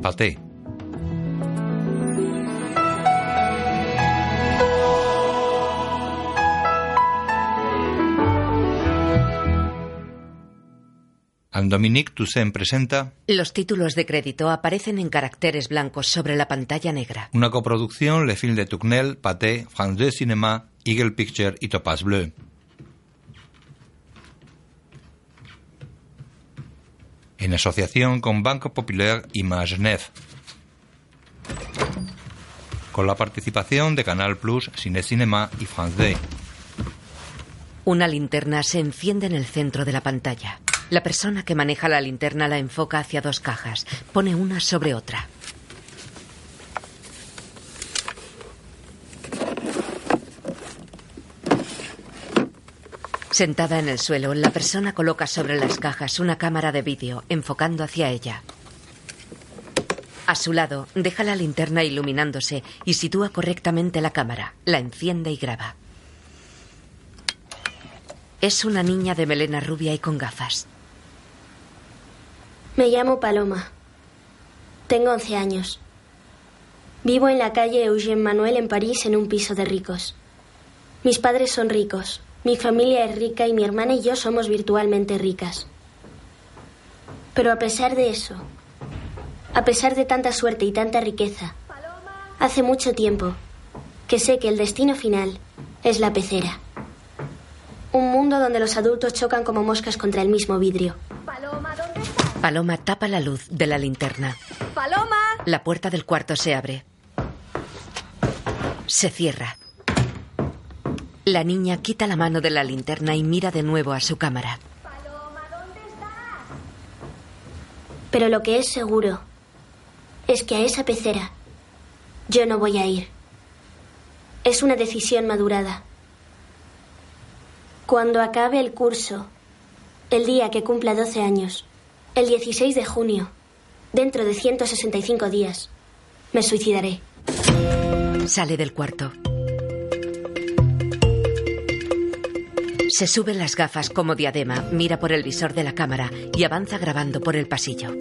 Paté. Dominique Toussaint presenta Los títulos de crédito aparecen en caracteres blancos sobre la pantalla negra. Una coproducción Le Film de Tournelle, Pathé, France 2 Cinéma, Eagle Picture y Topaz Bleu. En asociación con Banco Populaire Image Neuf. Con la participación de Canal Plus, Cine Cinema y France 2. Una linterna se enciende en el centro de la pantalla. La persona que maneja la linterna la enfoca hacia dos cajas. Pone una sobre otra. Sentada en el suelo, la persona coloca sobre las cajas una cámara de vídeo, enfocando hacia ella. A su lado, deja la linterna iluminándose y sitúa correctamente la cámara. La enciende y graba. Es una niña de melena rubia y con gafas. Me llamo Paloma. Tengo 11 años. Vivo en la calle Eugène Manuel en París en un piso de ricos. Mis padres son ricos, mi familia es rica y mi hermana y yo somos virtualmente ricas. Pero a pesar de eso, a pesar de tanta suerte y tanta riqueza, hace mucho tiempo que sé que el destino final es la pecera. Un mundo donde los adultos chocan como moscas contra el mismo vidrio. Paloma tapa la luz de la linterna. ¡Paloma! La puerta del cuarto se abre. Se cierra. La niña quita la mano de la linterna y mira de nuevo a su cámara. Paloma, ¿dónde estás? Pero lo que es seguro es que a esa pecera yo no voy a ir. Es una decisión madurada. Cuando acabe el curso, el día que cumpla 12 años, el 16 de junio, dentro de 165 días, me suicidaré. Sale del cuarto. Se sube las gafas como diadema, mira por el visor de la cámara y avanza grabando por el pasillo.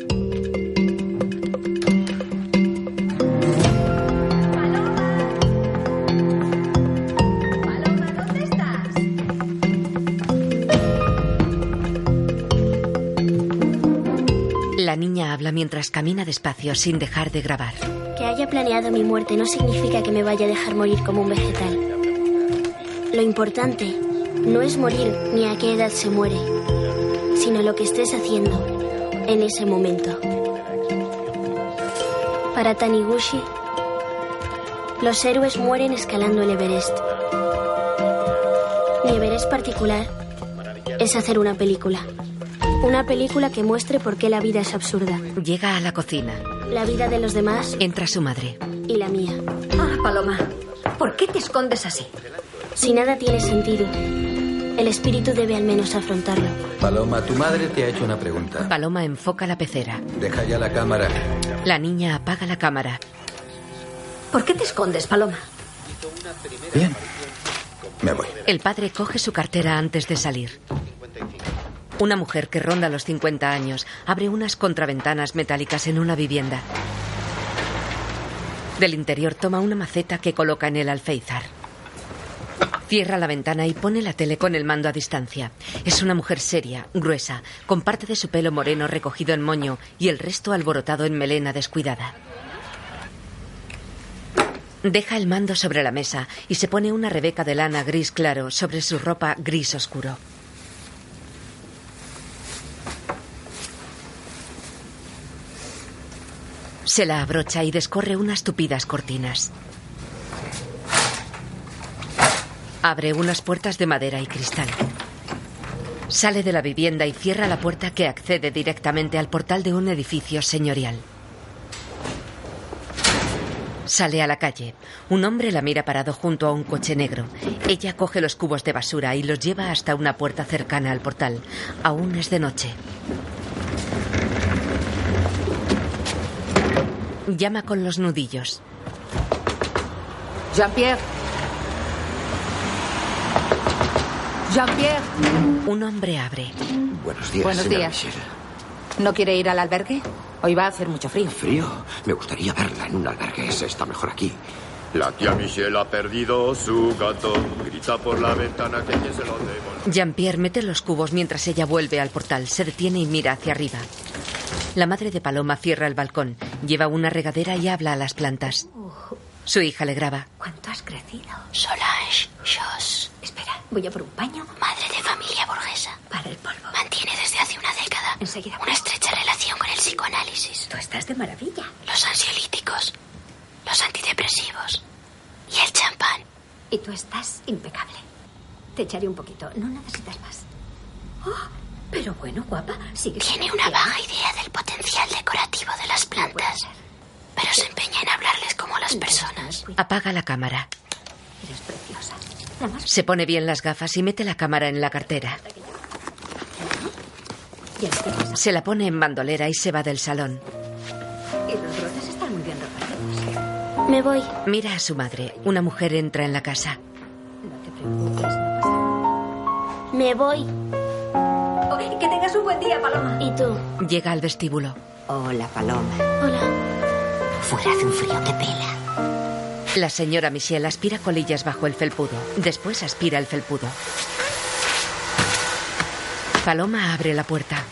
La niña habla mientras camina despacio sin dejar de grabar. Que haya planeado mi muerte no significa que me vaya a dejar morir como un vegetal. Lo importante no es morir ni a qué edad se muere, sino lo que estés haciendo en ese momento. Para Taniguchi, los héroes mueren escalando el Everest. Mi Everest particular es hacer una película. Una película que muestre por qué la vida es absurda. Llega a la cocina. La vida de los demás Entra su madre. y la mía. Ah, Paloma, ¿por qué te escondes así? Si nada tiene sentido, el espíritu debe al menos afrontarlo. Paloma, tu madre te ha hecho una pregunta. Paloma enfoca la pecera. Deja ya la cámara. La niña apaga la cámara. ¿Por qué te escondes, Paloma? Bien. Me voy. El padre coge su cartera antes de salir. Una mujer que ronda los 50 años abre unas contraventanas metálicas en una vivienda. Del interior toma una maceta que coloca en el alféizar. Cierra la ventana y pone la tele con el mando a distancia. Es una mujer seria, gruesa, con parte de su pelo moreno recogido en moño y el resto alborotado en melena descuidada. Deja el mando sobre la mesa y se pone una rebeca de lana gris claro sobre su ropa gris oscuro. Se la abrocha y descorre unas tupidas cortinas. Abre unas puertas de madera y cristal. Sale de la vivienda y cierra la puerta que accede directamente al portal de un edificio señorial. Sale a la calle. Un hombre la mira parado junto a un coche negro. Ella coge los cubos de basura y los lleva hasta una puerta cercana al portal. Aún es de noche. Llama con los nudillos. Jean-Pierre. Jean-Pierre. Un hombre abre. Buenos días. Buenos días. Michel. ¿No quiere ir al albergue? Hoy va a hacer mucho frío. ¿Frío? Me gustaría verla en un albergue. Ese está mejor aquí. La tía Michelle ha perdido su gato. Grita por la ventana que se lo debo. Jean-Pierre mete los cubos mientras ella vuelve al portal. Se detiene y mira hacia arriba. La madre de Paloma cierra el balcón, lleva una regadera y habla a las plantas. Su hija le graba. ¿Cuánto has crecido? Solange, Jos. Espera, voy a por un paño. Madre de familia burguesa. Para el polvo. Mantiene desde hace una década Enseguida. una estrecha relación con el psicoanálisis, Tú estás de maravilla. los ansiolíticos, los antidepresivos y el champán. Y tú estás impecable. Te echaré un poquito. No necesitas más. Oh, pero bueno, guapa, sigue. Tiene una vaga idea del potencial decorativo de las plantas, pero se empeña en hablarles como a las personas. Apaga la cámara. Eres preciosa. Se pone bien las gafas y mete la cámara en la cartera. Se la pone en bandolera y se va del salón. Y los brotes están muy bien repartidos. Me voy. Mira a su madre. Una mujer entra en la casa. No te preocupes, no pasa Me voy. que tengas un buen día, Paloma. ¿Y tú? Llega al vestíbulo. Hola, Paloma. Hola. Fuera hace un frío que pela. La señora Michelle aspira colillas bajo el felpudo. Después aspira el felpudo. Paloma abre la puerta.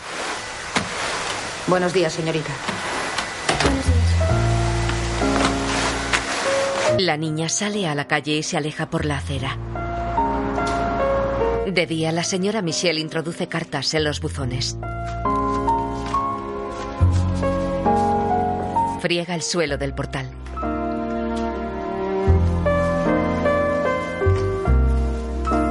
Buenos días, señorita. Buenos días. La niña sale a la calle y se aleja por la acera. De día, la señora Michelle introduce cartas en los buzones. Friega el suelo del portal.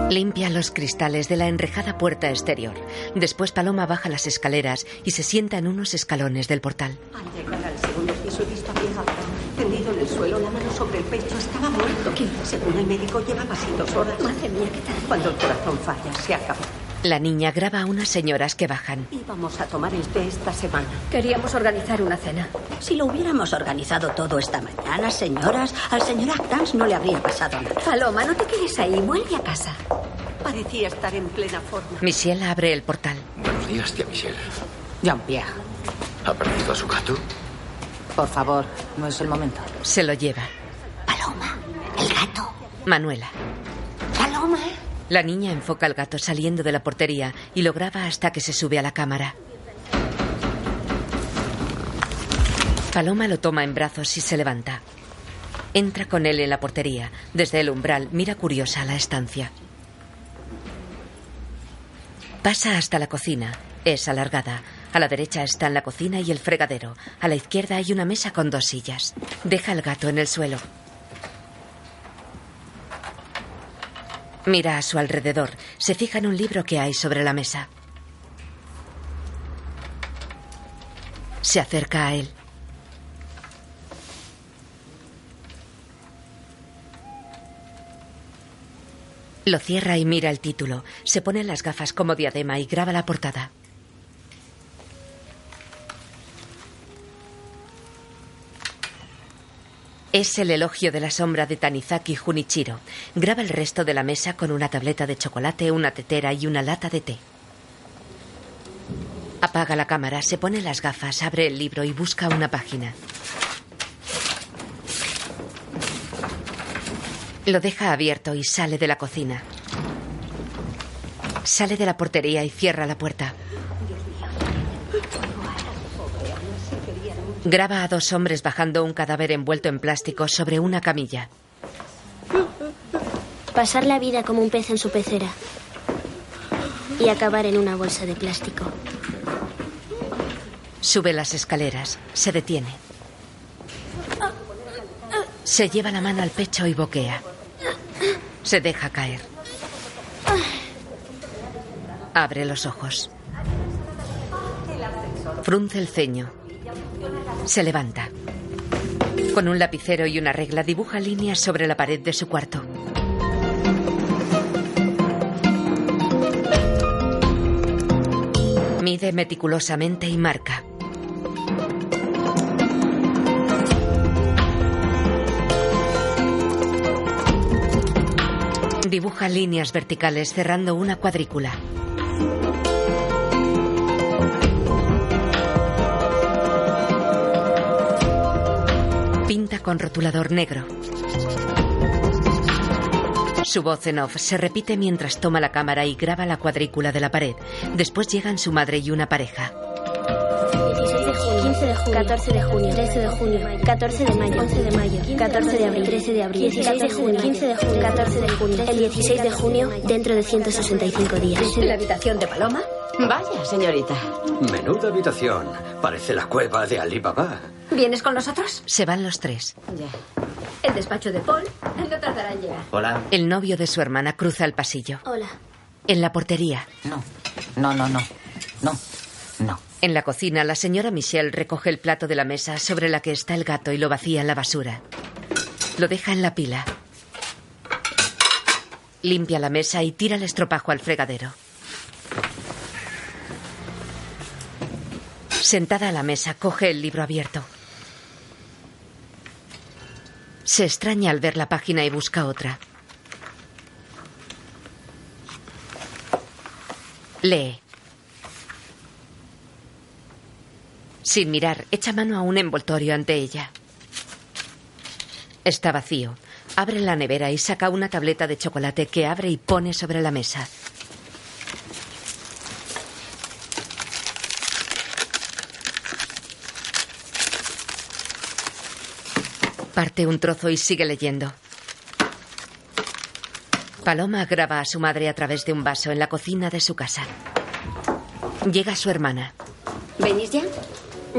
Limpia los cristales de la enrejada puerta exterior. Después Paloma baja las escaleras y se sienta en unos escalones del portal. Al llegar al segundo piso he visto a mi gato tendido en el suelo, la mano sobre el pecho, estaba muerto. Según el médico, llevaba así dos horas. Madre mía, ¿qué tal? Cuando el corazón falla, se acabó. La niña graba a unas señoras que bajan. Íbamos a tomar el té esta semana. Queríamos organizar una cena. Si lo hubiéramos organizado todo esta mañana, señoras, al señor Actans no le habría pasado nada. Paloma, no te quedes ahí. Vuelve a casa. Parecía estar en plena forma. Michelle abre el portal. Buenos días, tía Michelle. Jean-Pierre, ¿Ha perdido a su gato? por favor, no es el momento. Se lo lleva. Paloma, el gato. Manuela. Paloma. La niña enfoca al gato saliendo de la portería y lo graba hasta que se sube a la cámara. Paloma lo toma en brazos y se levanta. Entra con él en la portería. Desde el umbral mira curiosa la estancia. Pasa hasta la cocina. Es alargada. A la derecha están la cocina y el fregadero. A la izquierda hay una mesa con dos sillas. Deja el gato en el suelo. Mira a su alrededor. Se fija en un libro que hay sobre la mesa. Se acerca a él. Lo cierra y mira el título. Se pone las gafas como diadema y graba la portada. Es el elogio de la sombra de Tanizaki Junichiro. Graba el resto de la mesa con una tableta de chocolate, una tetera y una lata de té. Apaga la cámara, se pone las gafas, abre el libro y busca una página. Lo deja abierto y sale de la cocina. Sale de la portería y cierra la puerta. Graba a dos hombres bajando un cadáver envuelto en plástico sobre una camilla. Pasar la vida como un pez en su pecera. Y acabar en una bolsa de plástico. Sube las escaleras. Se detiene. Se lleva la mano al pecho y boquea. Se deja caer. Abre los ojos. Frunce el ceño. Se levanta. Con un lapicero y una regla dibuja líneas sobre la pared de su cuarto. Mide meticulosamente y marca. Dibuja líneas verticales cerrando una cuadrícula. Con rotulador negro. Su voz en off se repite mientras toma la cámara y graba la cuadrícula de la pared. Después llegan su madre y una pareja. 15 de junio, 14 de junio, 13 de junio, 14 de mayo, 11 de mayo, 14 de abril, 13 de abril, 16 de junio, 15 de junio, 14 de junio, el 16 de junio, dentro de 165 días. ¿La habitación de Paloma? Vaya, señorita. Menuda habitación. Parece la cueva de Alibaba. ¿Vienes con nosotros? Se van los tres. El despacho de Paul no tardará en llegar. Hola. El novio de su hermana cruza el pasillo. Hola. En la portería. No, no, no, no. No, no. En la cocina, la señora Michelle recoge el plato de la mesa sobre la que está el gato y lo vacía en la basura. Lo deja en la pila. Limpia la mesa y tira el estropajo al fregadero. Sentada a la mesa, coge el libro abierto. Se extraña al ver la página y busca otra. Lee. Sin mirar, echa mano a un envoltorio ante ella. Está vacío. Abre la nevera y saca una tableta de chocolate que abre y pone sobre la mesa. Parte un trozo y sigue leyendo. Paloma graba a su madre a través de un vaso en la cocina de su casa. Llega su hermana. ¿Venís ya?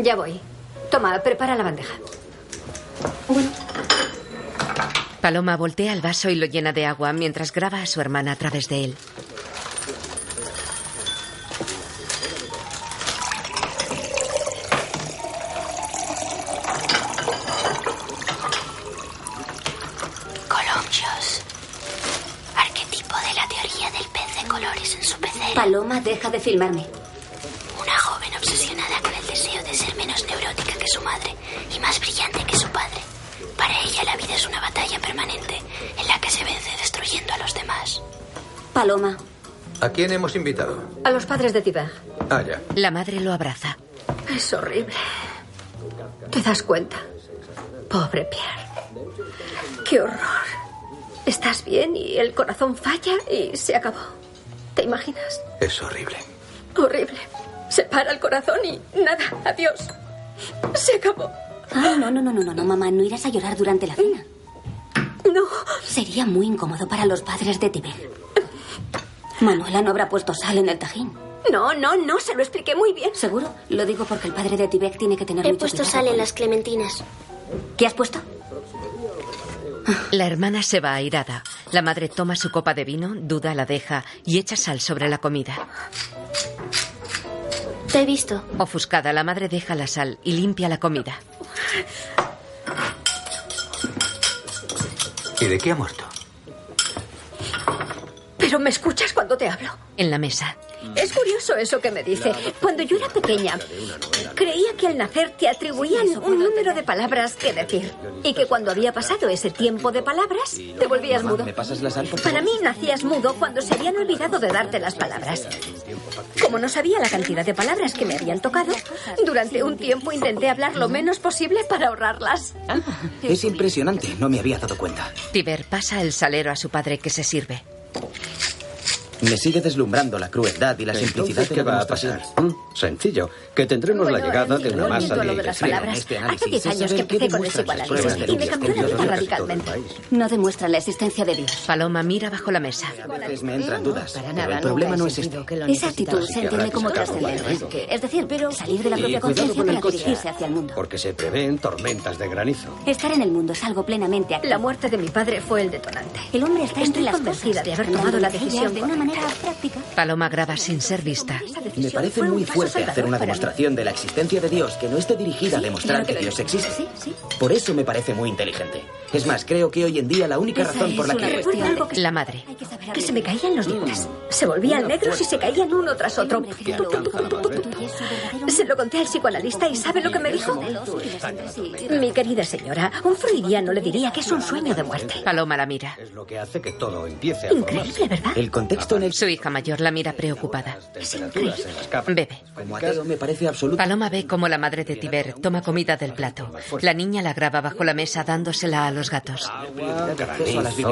Ya voy. Toma, prepara la bandeja. Paloma voltea el vaso y lo llena de agua mientras graba a su hermana a través de él. Deja de filmarme. Una joven obsesionada con el deseo de ser menos neurótica que su madre y más brillante que su padre. Para ella la vida es una batalla permanente en la que se vence destruyendo a los demás. Paloma, ¿A quién hemos invitado? a los padres de Tiber. Ah, ya. La madre lo abraza. Es horrible. ¿Te das cuenta? Pobre Pierre. Qué horror. Estás bien y el corazón falla y se acabó. ¿Te imaginas? Es horrible. Horrible. Se para el corazón y nada. Adiós. Se acabó. Ay, no, no, no, no, no, no, mamá, no irás a llorar durante la cena. No. Sería muy incómodo para los padres de Tibet. Manuela no habrá puesto sal en el tajín. No, no, no, se lo expliqué muy bien. ¿Seguro? Lo digo porque el padre de Tibet tiene que tener He mucho puesto cuidado sal en con- las clementinas. ¿Qué has puesto? La hermana se va airada. La madre toma su copa de vino, duda, la deja y echa sal sobre la comida. Te he visto. Ofuscada, la madre deja la sal y limpia la comida. ¿Y de qué ha muerto? Pero me escuchas cuando te hablo. En la mesa. Es curioso eso que me dice. Cuando yo era pequeña, creía que al nacer te atribuían un número de palabras que decir. Y que cuando había pasado ese tiempo de palabras, te volvías mudo. ¿Me pasas la sal, por Para mí nacías mudo cuando se habían olvidado de darte las palabras. Como no sabía la cantidad de palabras que me habían tocado, durante un tiempo intenté hablar lo menos posible para ahorrarlas. Es impresionante, no me había dado cuenta. Tiber pasa el salero a su padre que se sirve. Me sigue deslumbrando la crueldad y la simplicidad Entonces, ¿qué va a pasar? Mm, Sencillo, que tendremos la llegada de una masa de de las palabras, este hace análisis 10 es años que empecé con pruebas de y me cambió la vida radicalmente. No demuestran la existencia de Dios. Paloma mira bajo la mesa. A veces me entran dudas, Para pero nada, el problema no es este. que lo Esa actitud se entiende como trascendente. Es decir, salir de la propia conciencia para dirigirse hacia el mundo. Porque se prevén tormentas de granizo. Estar en el mundo es algo plenamente activo. La muerte de mi padre fue el detonante. El hombre está entre las cosas, de haber tomado la decisión de una correcta. Manera práctica. Paloma graba sin ser vista. Me parece muy fuerte hacer una demostración de la existencia de Dios que no esté dirigida a demostrar que Dios existe. Por eso me parece muy inteligente. Es más, creo que hoy en día la única Esa razón por la es que... La madre. Hay que saber Que se me caían los dientes. Se volvían negros y se caían uno tras otro. Se lo conté al psicoanalista y ¿sabe lo que me dijo? Mi querida señora, un freudiano le diría que es un sueño de muerte. Paloma la mira. Es lo que hace que todo empiece. Increíble, ¿verdad? El contexto conexiones. Su hija mayor la mira preocupada. Bebe. Como ateo me parece absoluto. Paloma ve cómo la madre de Tiber toma comida del plato. La niña la graba bajo la mesa dándosela a los gatos. Las. Sí,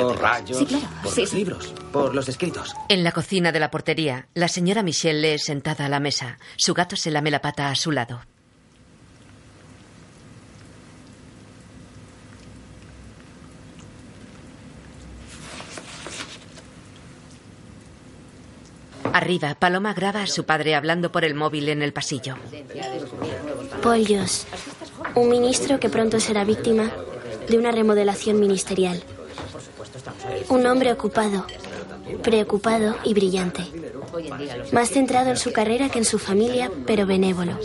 claro. Por Sí, los sí. libros, por los escritos. En la cocina de la portería, la señora Michelle lee sentada a la mesa. Su gato se lame la pata a su lado. Arriba, Paloma graba a su padre hablando por el móvil en el pasillo. Paul Joss, un ministro que pronto será víctima de una remodelación ministerial. Un hombre ocupado, preocupado y brillante. Más centrado en su carrera que en su familia, pero benévolo.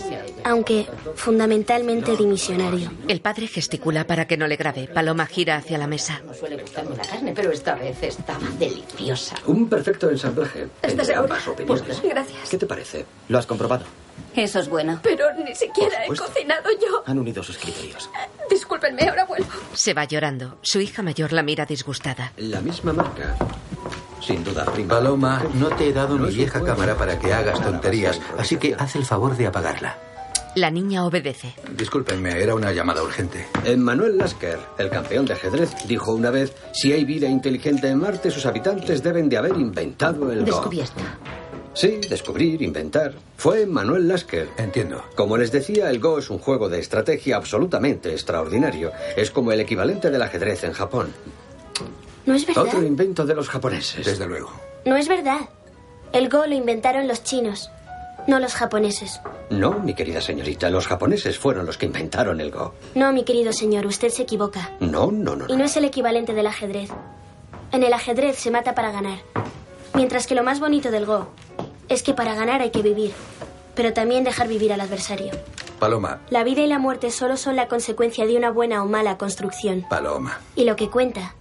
Aunque fundamentalmente dimisionario. El padre gesticula para que no le grabe. Paloma gira hacia la mesa. No suele gustarme la carne, pero esta vez estaba deliciosa. Un perfecto ensamblaje. Estás opiniones. Pues gracias. ¿Qué te parece? Lo has comprobado. Eso es bueno. Pero ni siquiera he cocinado yo. Han unido sus criterios. Discúlpenme, ahora vuelvo. Se va llorando. Su hija mayor la mira disgustada. La misma marca. Sin duda, prima. Paloma, no te he dado No mi vieja cámara para que hagas tonterías, así que haz el favor de apagarla. La niña obedece. Discúlpenme, era una llamada urgente. Manuel Lasker, el campeón de ajedrez, dijo una vez, si hay vida inteligente en Marte, sus habitantes deben de haber inventado el Go. Descubierto. Sí, descubrir, inventar. Fue Manuel Lasker. Entiendo. Como les decía, el Go es un juego de estrategia absolutamente extraordinario. Es como el equivalente del ajedrez en Japón. No es verdad. Otro invento de los japoneses. Desde luego. No es verdad. El Go lo inventaron los chinos, no los japoneses. No, mi querida señorita, los japoneses fueron los que inventaron el Go. No, mi querido señor, usted se equivoca. No, no, no. Y no es el equivalente del ajedrez. En el ajedrez se mata para ganar. Mientras que lo más bonito del Go es que para ganar hay que vivir, pero también dejar vivir al adversario. Paloma, La vida y la muerte solo son la consecuencia de una buena o mala construcción. Paloma. Y lo que cuenta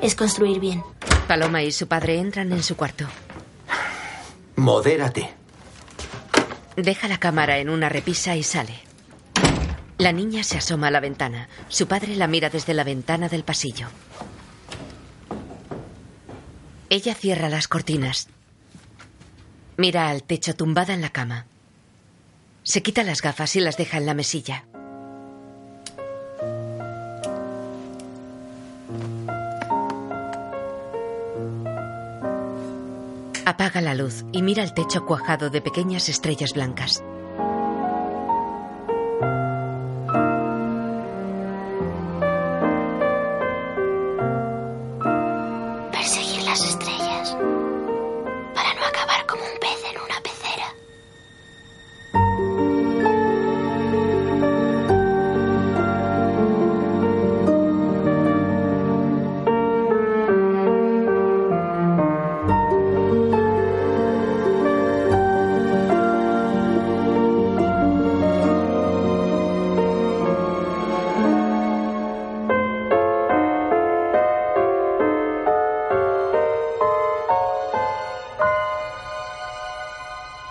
es construir bien. Paloma y su padre entran en su cuarto. Modérate. Deja la cámara en una repisa y sale. La niña se asoma a la ventana. Su padre la mira desde la ventana del pasillo. Ella cierra las cortinas. Mira al techo tumbada en la cama. Se quita las gafas y las deja en la mesilla. Apaga la luz y mira el techo cuajado de pequeñas estrellas blancas. Perseguir las estrellas como un pez en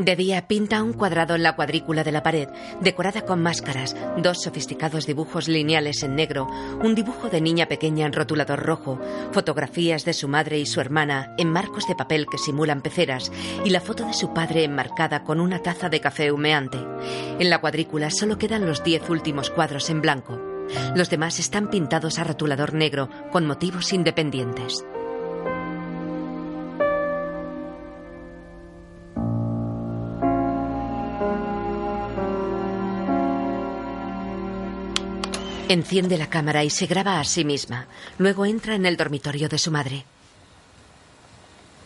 De día pinta un cuadrado en la cuadrícula de la pared, decorada con máscaras, dos sofisticados dibujos lineales en negro, un dibujo de niña pequeña en rotulador rojo, fotografías de su madre y su hermana en marcos de papel que simulan peceras y la foto de su padre enmarcada con una taza de café humeante. En la cuadrícula solo quedan los diez últimos cuadros en blanco. Los demás están pintados a rotulador negro con motivos independientes. Enciende la cámara y se graba a sí misma. Luego entra en el dormitorio de su madre.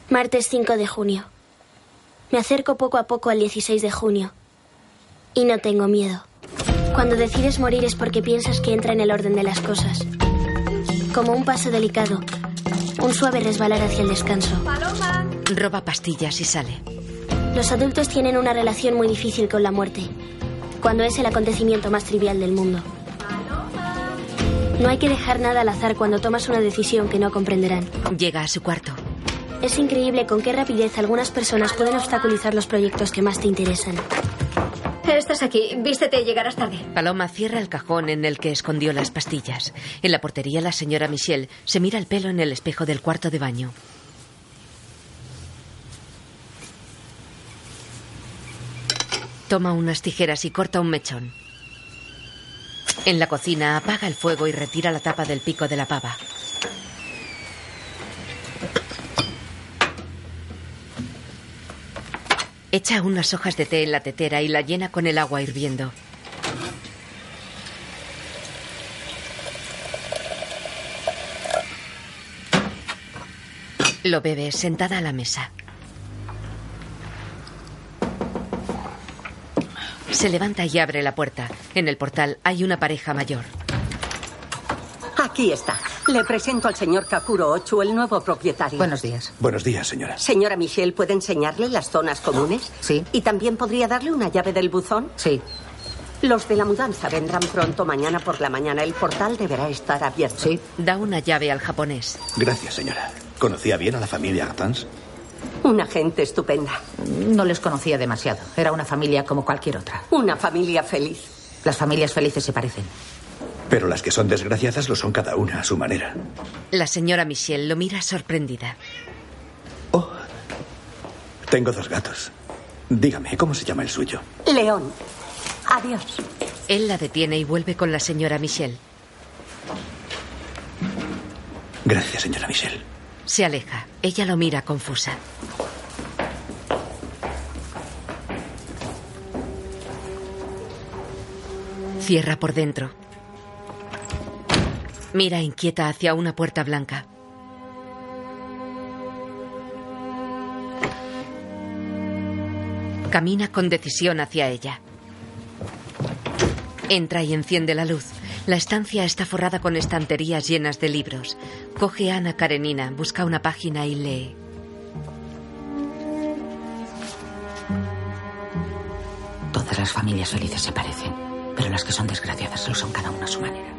Martes 5 de junio. Me acerco poco a poco al 16 de junio. Y no tengo miedo. Cuando decides morir es porque piensas que entra en el orden de las cosas. Como un paso delicado. Un suave resbalar hacia el descanso. Roba pastillas y sale. Los adultos tienen una relación muy difícil con la muerte. Cuando es el acontecimiento más trivial del mundo. No hay que dejar nada al azar cuando tomas una decisión que no comprenderán. Llega a su cuarto. Es increíble con qué rapidez algunas personas pueden obstaculizar los proyectos que más te interesan. Estás aquí. Vístete y llegarás tarde. Paloma cierra el cajón en el que escondió las pastillas. En la portería, la señora Michelle se mira el pelo en el espejo del cuarto de baño. Toma unas tijeras y corta un mechón. En la cocina apaga el fuego y retira la tapa del pico de la pava. Echa unas hojas de té en la tetera y la llena con el agua hirviendo. Lo bebe sentada a la mesa. Se levanta y abre la puerta. En el portal hay una pareja mayor. Aquí está. Le presento al señor Kakuro Ochu, el nuevo propietario. Buenos días. Buenos días, señora. Señora Michelle, ¿puede enseñarle las zonas comunes? Sí. ¿Y también podría darle una llave del buzón? Sí. Los de la mudanza vendrán pronto mañana por la mañana. El portal deberá estar abierto. Sí. Da una llave al japonés. Gracias, señora. ¿Conocía bien a la familia Gatans? Una gente estupenda. No les conocía demasiado. Era una familia como cualquier otra. Una familia feliz. Las familias felices se parecen. Pero las que son desgraciadas lo son cada una a su manera. La señora Michelle lo mira sorprendida. Tengo dos gatos. Dígame, ¿cómo se llama el suyo? León. Adiós. Él la detiene y vuelve con la señora Michelle. Gracias, señora Michelle. Se aleja. Ella lo mira confusa. Cierra por dentro. Mira inquieta hacia una puerta blanca. Camina con decisión hacia ella. Entra y enciende la luz. La estancia está forrada con estanterías llenas de libros. Coge a Ana Karenina, busca una página y lee. Todas las familias felices se parecen, pero las que son desgraciadas lo son cada una a su manera.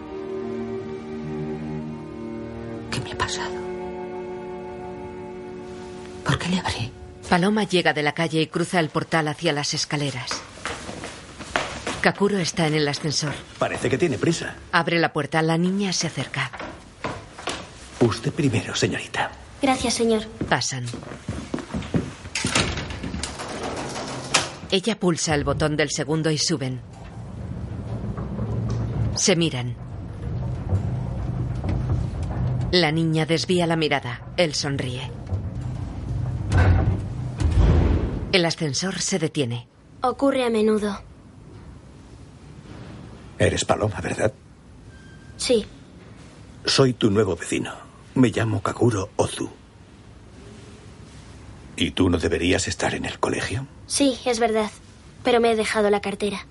¿Qué me ha pasado? ¿Por qué le abrí? Paloma llega de la calle y cruza el portal hacia las escaleras. Kakuro está en el ascensor. Parece que tiene prisa. Abre la puerta. La niña se acerca. Usted primero, señorita. Gracias, señor. Pasan. Ella pulsa el botón del segundo y suben. Se miran. La niña desvía la mirada. Él sonríe. El ascensor se detiene. Ocurre a menudo. Eres Paloma, ¿verdad? Sí. Soy tu nuevo vecino. Me llamo Kakuro Ozu. ¿Y tú no deberías estar en el colegio? Sí, es verdad. Pero me he dejado la cartera.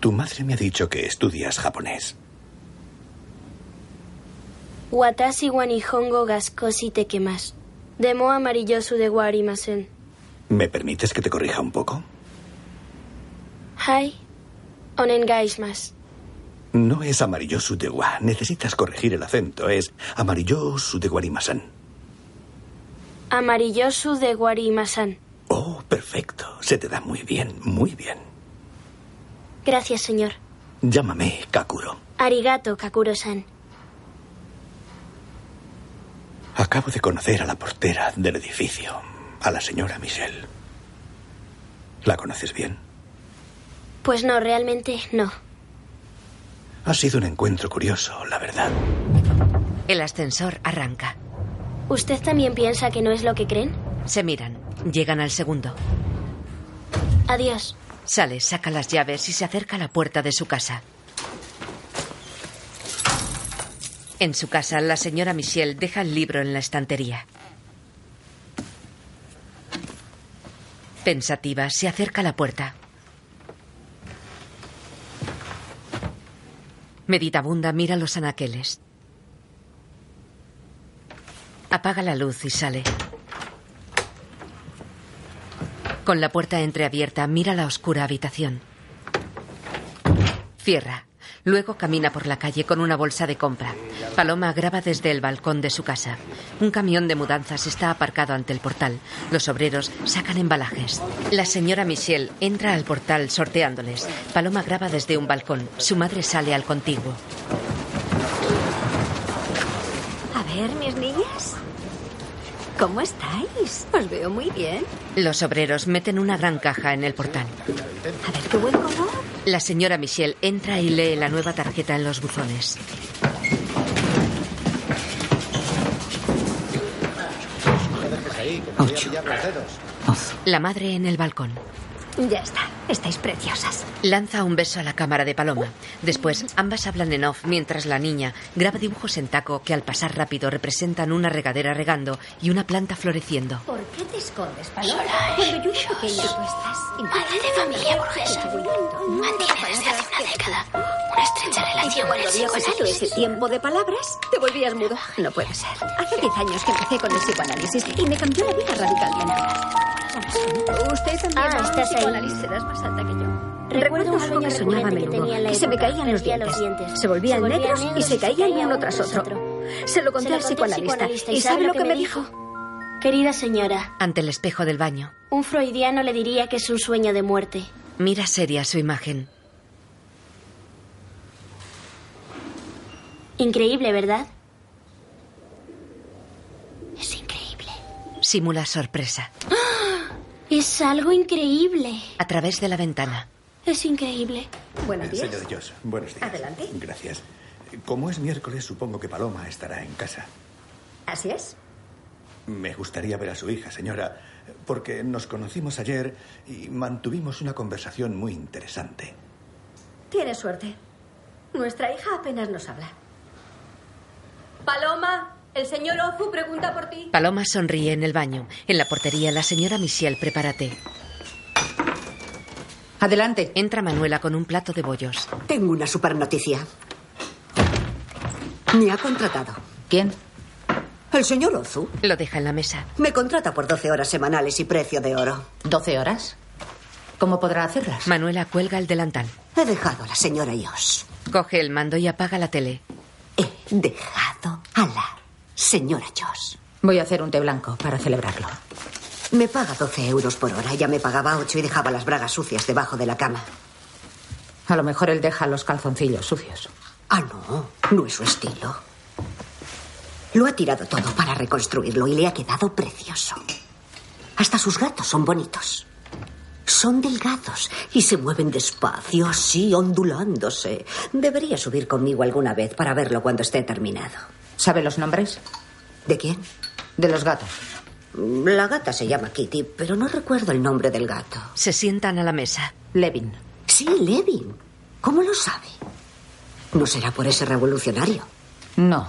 Tu madre me ha dicho que estudias japonés. Watashi wa nihongo ga skoshi tekemasu. Demo amarillosu de wa arimasen. ¿Me permites que te corrija un poco? Hai. Onengaismasu. No es amarillosu de wa. Necesitas corregir el acento. Es amarillosu de guarimasan. Amarillosu de Guarimasan. Oh, perfecto. Se te da muy bien, muy bien. Gracias, señor. Llámame Kakuro. Arigato, Kakuro-san. Acabo de conocer a la portera del edificio, a la señora Michelle. ¿La conoces bien? Pues no, realmente no. Ha sido un encuentro curioso, la verdad. El ascensor arranca. ¿Usted también piensa que no es lo que creen? Se miran. Llegan al segundo. Adiós. Sale, saca las llaves y se acerca a la puerta de su casa. En su casa, la señora Michelle deja el libro en la estantería. Pensativa, se acerca a la puerta. Meditabunda mira los anaqueles. Apaga la luz y sale. Con la puerta entreabierta, mira la oscura habitación. Cierra. Luego camina por la calle con una bolsa de compra. Paloma graba desde el balcón de su casa. Un camión de mudanzas está aparcado ante el portal. Los obreros sacan embalajes. La señora Michelle entra al portal sorteándoles. Paloma graba desde un balcón. Su madre sale al contiguo. A ver, mis niñas. ¿Cómo estáis? Os veo muy bien. Los obreros meten una gran caja en el portal. A ver qué buen color. La señora Michelle entra y lee la nueva tarjeta en los buzones. Ocho. La madre en el balcón. Ya está. Estáis preciosas. Lanza un beso a la cámara de Paloma. Después, ambas hablan en off mientras la niña graba dibujos en taco que al pasar rápido representan una regadera regando y una planta floreciendo. ¿Por qué te escondes, Paloma? Cuando yo era pequeña, tú estás... Madre de familia burguesa. Mantiene desde hace una década una estrecha relación Cuando había pasado ese tiempo de palabras, te volvías mudo. No puede ser. Hace 10 años que empecé con el psicoanálisis y me cambió la vida radicalmente. Usted también Ah, estás ahí. Psicoanálisis, serás más alta que yo. Recuerdo un algo sueño que soñaba a que menudo, que se me caían los dientes, se volvían negros y se caían uno tras otro. Se lo conté al psicoanalista. ¿Y sabe lo que me dijo? Querida señora, Ante el espejo del baño, un freudiano le diría que es un sueño de muerte. mira seria su imagen. Increíble, ¿verdad? Simula sorpresa. Es algo increíble. A través de la ventana. Es increíble. Buenos días. Señor Joss, buenos días. Adelante. Gracias. Como es miércoles, supongo que Paloma estará en casa. Así es. Me gustaría ver a su hija, señora, porque nos conocimos ayer y mantuvimos una conversación muy interesante. Tienes suerte. Nuestra hija apenas nos habla. Paloma, el señor Ozu pregunta por ti. Paloma sonríe en el baño. En la portería, la señora Michelle prepara té. Adelante. Entra Manuela con un plato de bollos. Tengo una super noticia. Me ha contratado. ¿Quién? El señor Ozu. Lo deja en la mesa. Me contrata por 12 horas semanales y precio de oro. ¿12 horas? ¿Cómo podrá hacerlas? Manuela cuelga el delantal. He dejado a la señora Yosh. Coge el mando y apaga la tele. He dejado a la señora Yosh. Voy a hacer un té blanco para celebrarlo. Me paga 12 euros por hora. Ya me pagaba 8 y dejaba las bragas sucias debajo de la cama. A lo mejor él deja los calzoncillos sucios. Ah, no. No es su estilo. Lo ha tirado todo para reconstruirlo y le ha quedado precioso. Hasta sus gatos son bonitos. Son delgados y se mueven despacio, así, ondulándose. Debería subir conmigo alguna vez para verlo cuando esté terminado. ¿Sabe los nombres? ¿De quién? De los gatos. La gata se llama Kitty, pero no recuerdo el nombre del gato. Se sientan a la mesa. Levin. Sí, Levin. ¿Cómo lo sabe? ¿No será por ese revolucionario? No.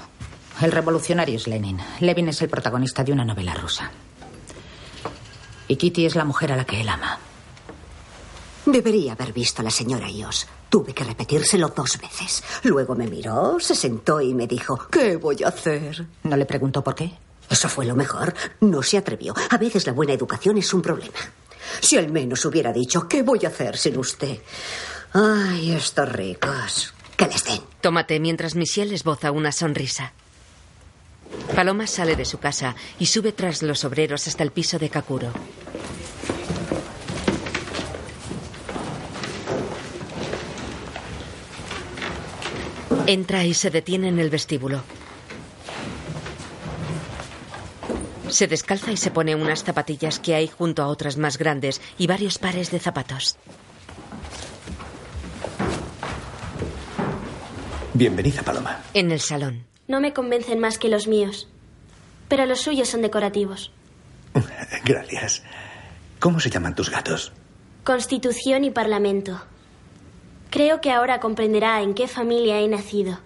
El revolucionario es Lenin. Levin es el protagonista de una novela rusa. Y Kitty es la mujer a la que él ama. Debería haber visto a la señora Ios. Tuve que repetírselo dos veces. Luego me miró, se sentó y me dijo, ¿qué voy a hacer? ¿No le preguntó por qué? Eso fue lo mejor. No se atrevió. A veces la buena educación es un problema. Si al menos hubiera dicho, ¿qué voy a hacer sin usted? Ay, estos ricos. Que les den. Tómate mientras Michelle esboza una sonrisa. Paloma sale de su casa y sube tras los obreros hasta el piso de Kakuro. Entra y se detiene en el vestíbulo. Se descalza y se pone unas zapatillas que hay junto a otras más grandes y varios pares de zapatos. Bienvenida, Paloma. En el salón. No me convencen más que los míos. Pero los suyos son decorativos. Gracias. ¿Cómo se llaman tus gatos? Constitución y Parlamento. Creo que ahora comprenderá en qué familia he nacido.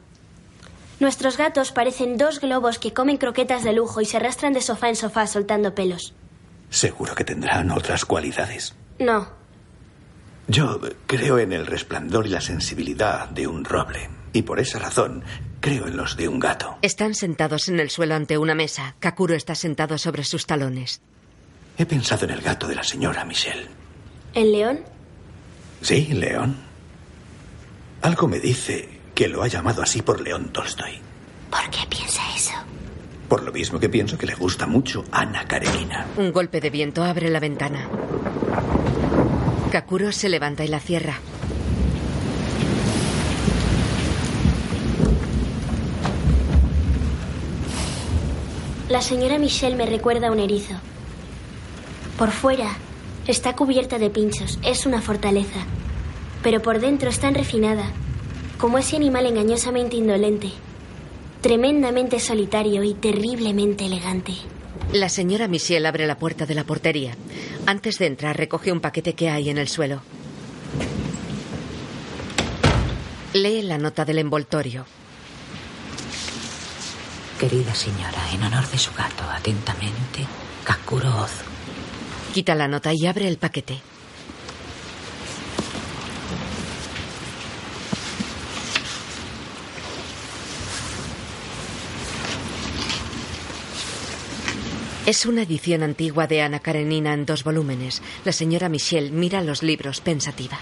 Nuestros gatos parecen dos globos que comen croquetas de lujo y se arrastran de sofá en sofá soltando pelos. Seguro que tendrán otras cualidades. No, Yo creo en el resplandor y la sensibilidad de un roble. Y por esa razón creo en los de un gato. Están sentados en el suelo ante una mesa. Kakuro está sentado sobre sus talones. He pensado en el gato de la señora Michelle. ¿el león? Sí, León. Algo me dice que lo ha llamado así por León Tolstoy. ¿Por qué piensa eso? Por lo mismo que pienso que le gusta mucho Ana Karenina. Un golpe de viento abre la ventana. Kakuro se levanta y la cierra. La señora Michelle me recuerda a un erizo. Por fuera está cubierta de pinchos, es una fortaleza. Pero por dentro es tan refinada, como ese animal engañosamente indolente, tremendamente solitario y terriblemente elegante. La señora Michelle abre la puerta de la portería. Antes de entrar recoge un paquete que hay en el suelo. Lee la nota del envoltorio. Querida señora, en honor de su gato, atentamente, Kakuro Ozu. Quita la nota y abre el paquete. Es una edición antigua de Ana Karenina en dos volúmenes. La señora Michelle mira los libros pensativa.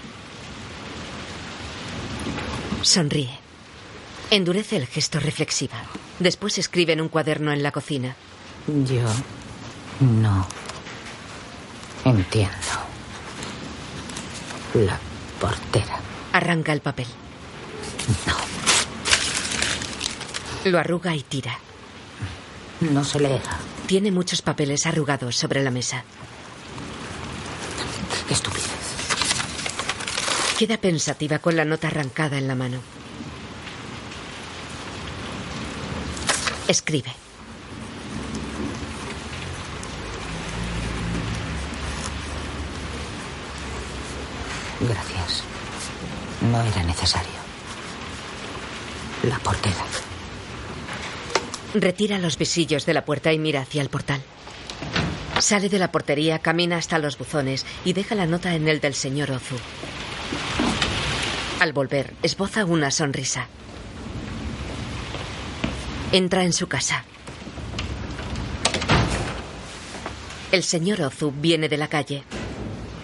Sonríe. Endurece el gesto reflexiva. Después escribe en un cuaderno en la cocina. Yo no entiendo. La portera. Arranca el papel. No. Lo arruga y tira. No se lee. Tiene muchos papeles arrugados sobre la mesa. Qué estupidez. Queda pensativa con la nota arrancada en la mano. Escribe. Gracias. No era necesario. La portera. Retira los visillos de la puerta y mira hacia el portal. Sale de la portería, camina hasta los buzones y deja la nota en el del señor Ozu. Al volver, esboza una sonrisa. Entra en su casa. El señor Ozu viene de la calle.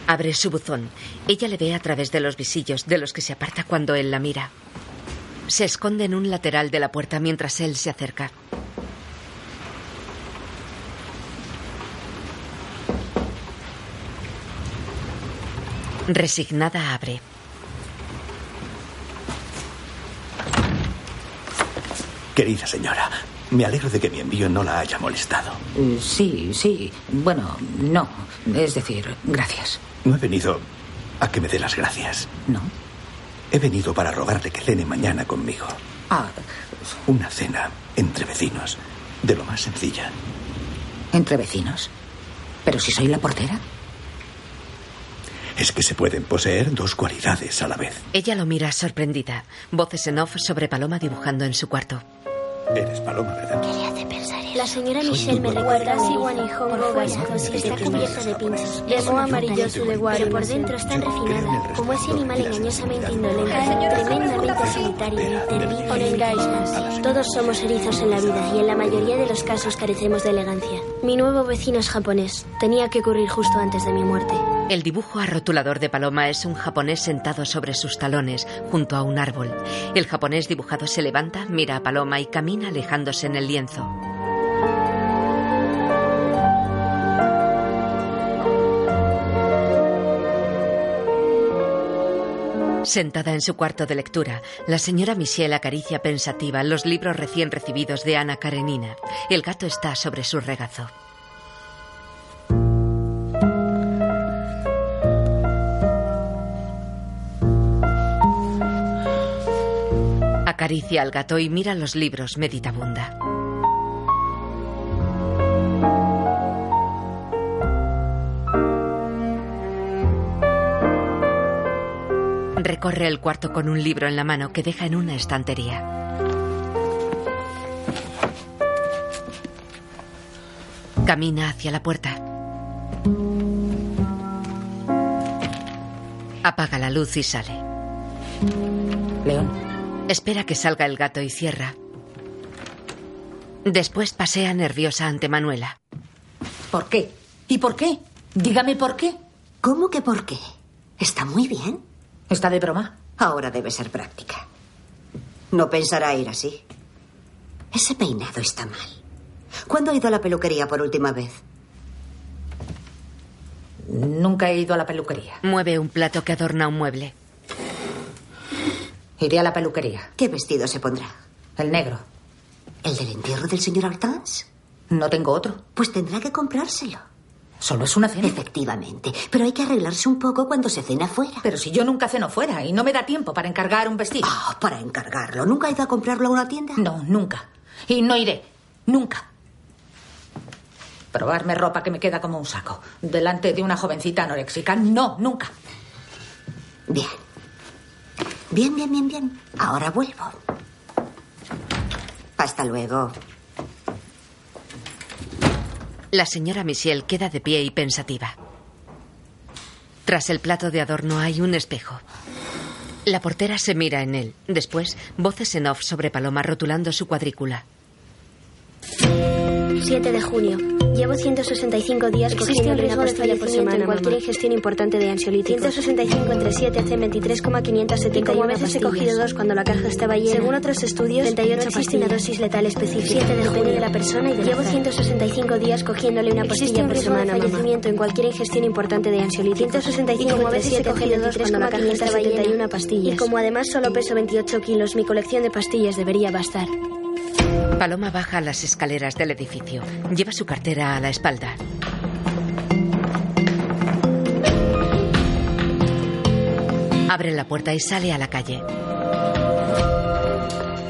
Abre su buzón. Ella le ve a través de los visillos, de los que se aparta cuando él la mira. Se esconde en un lateral de la puerta mientras él se acerca. Resignada abre. Querida señora, me alegro de que mi envío no la haya molestado. Eh, Sí, sí. Bueno, no. Es decir, gracias. No he venido a que me dé las gracias. No. He venido para rogarle que cene mañana conmigo. Ah, Una cena entre vecinos, de lo más sencilla. ¿entre vecinos? ¿Pero si soy la portera? Es que se pueden poseer dos cualidades a la vez. Ella lo mira sorprendida. Voces en off sobre Paloma dibujando en su cuarto. Eres Paloma, ¿verdad? ¿Qué le hace pensar eso? La señora Michelle me recuerda a Siwan y Hongo Gascosi. Está cubierta de pinchos. Es una amarilloso de guaro. Pero por dentro es tan refinada, como ese animal engañosamente indolente, tremendamente solitario y terrible. Todos somos erizos en la vida y en la mayoría de los casos carecemos de elegancia. Mi nuevo vecino es japonés. Tenía que ocurrir justo antes de mi muerte. El dibujo arrotulador de Paloma es un japonés sentado sobre sus talones, junto a un árbol. El japonés dibujado se levanta, mira a Paloma y camina alejándose en el lienzo. Sentada en su cuarto de lectura, la señora Michelle acaricia pensativa los libros recién recibidos de Ana Karenina. El gato está sobre su regazo. Acaricia al gato y mira los libros meditabunda. Recorre el cuarto con un libro en la mano que deja en una estantería. Camina hacia la puerta. Apaga la luz y sale. León. Espera que salga el gato y cierra. Después pasea nerviosa ante Manuela. ¿Por qué? ¿Y por qué? Dígame por qué. ¿Cómo que por qué? Está muy bien. ¿Está de broma? Ahora debe ser práctica. No pensará ir así. Ese peinado está mal. ¿Cuándo ha ido a la peluquería por última vez? Nunca he ido a la peluquería. Mueve un plato que adorna un mueble. Iré a la peluquería. ¿Qué vestido se pondrá? El negro. ¿El del entierro del señor Hortense? No tengo otro. Pues tendrá que comprárselo. Solo es una cena. Efectivamente. Pero hay que arreglarse un poco cuando se cena fuera. Pero si yo nunca ceno fuera y no me da tiempo para encargar un vestido. Ah, para encargarlo. ¿Nunca ha ido a comprarlo a una tienda? No, nunca. Y no iré. Nunca. Probarme ropa que me queda como un saco. Delante de una jovencita anoréxica. No, nunca. Bien. Bien, bien, bien, bien. Ahora vuelvo. Hasta luego. La señora Michelle queda de pie y pensativa. Tras el plato de adorno hay un espejo. La portera se mira en él. Después, voces en off sobre Paloma rotulando su cuadrícula. 7 de junio. Llevo 165 días cogiendo una de pastilla por fallecimiento semana en cualquier cualquier ingestión importante de ansiolíticos. 165 entre 7 hace 23,571 Y como a veces he cogido dos cuando la caja estaba llena. Según otros estudios, 38 no existe una dosis letal específica. 7 de junio. de la persona y del Llevo azar. 165 días cogiéndole una pastilla un por riesgo de semana, mamá. fallecimiento en cualquier ingestión importante de ansiolíticos. 165 y como a veces he 7 cogido dos cuando la caja estaba llena. 571 pastillas. Y como además solo peso 28 kilos, mi colección de pastillas debería bastar. Paloma baja las escaleras del edificio. Lleva su cartera a la espalda. Abre la puerta y sale a la calle.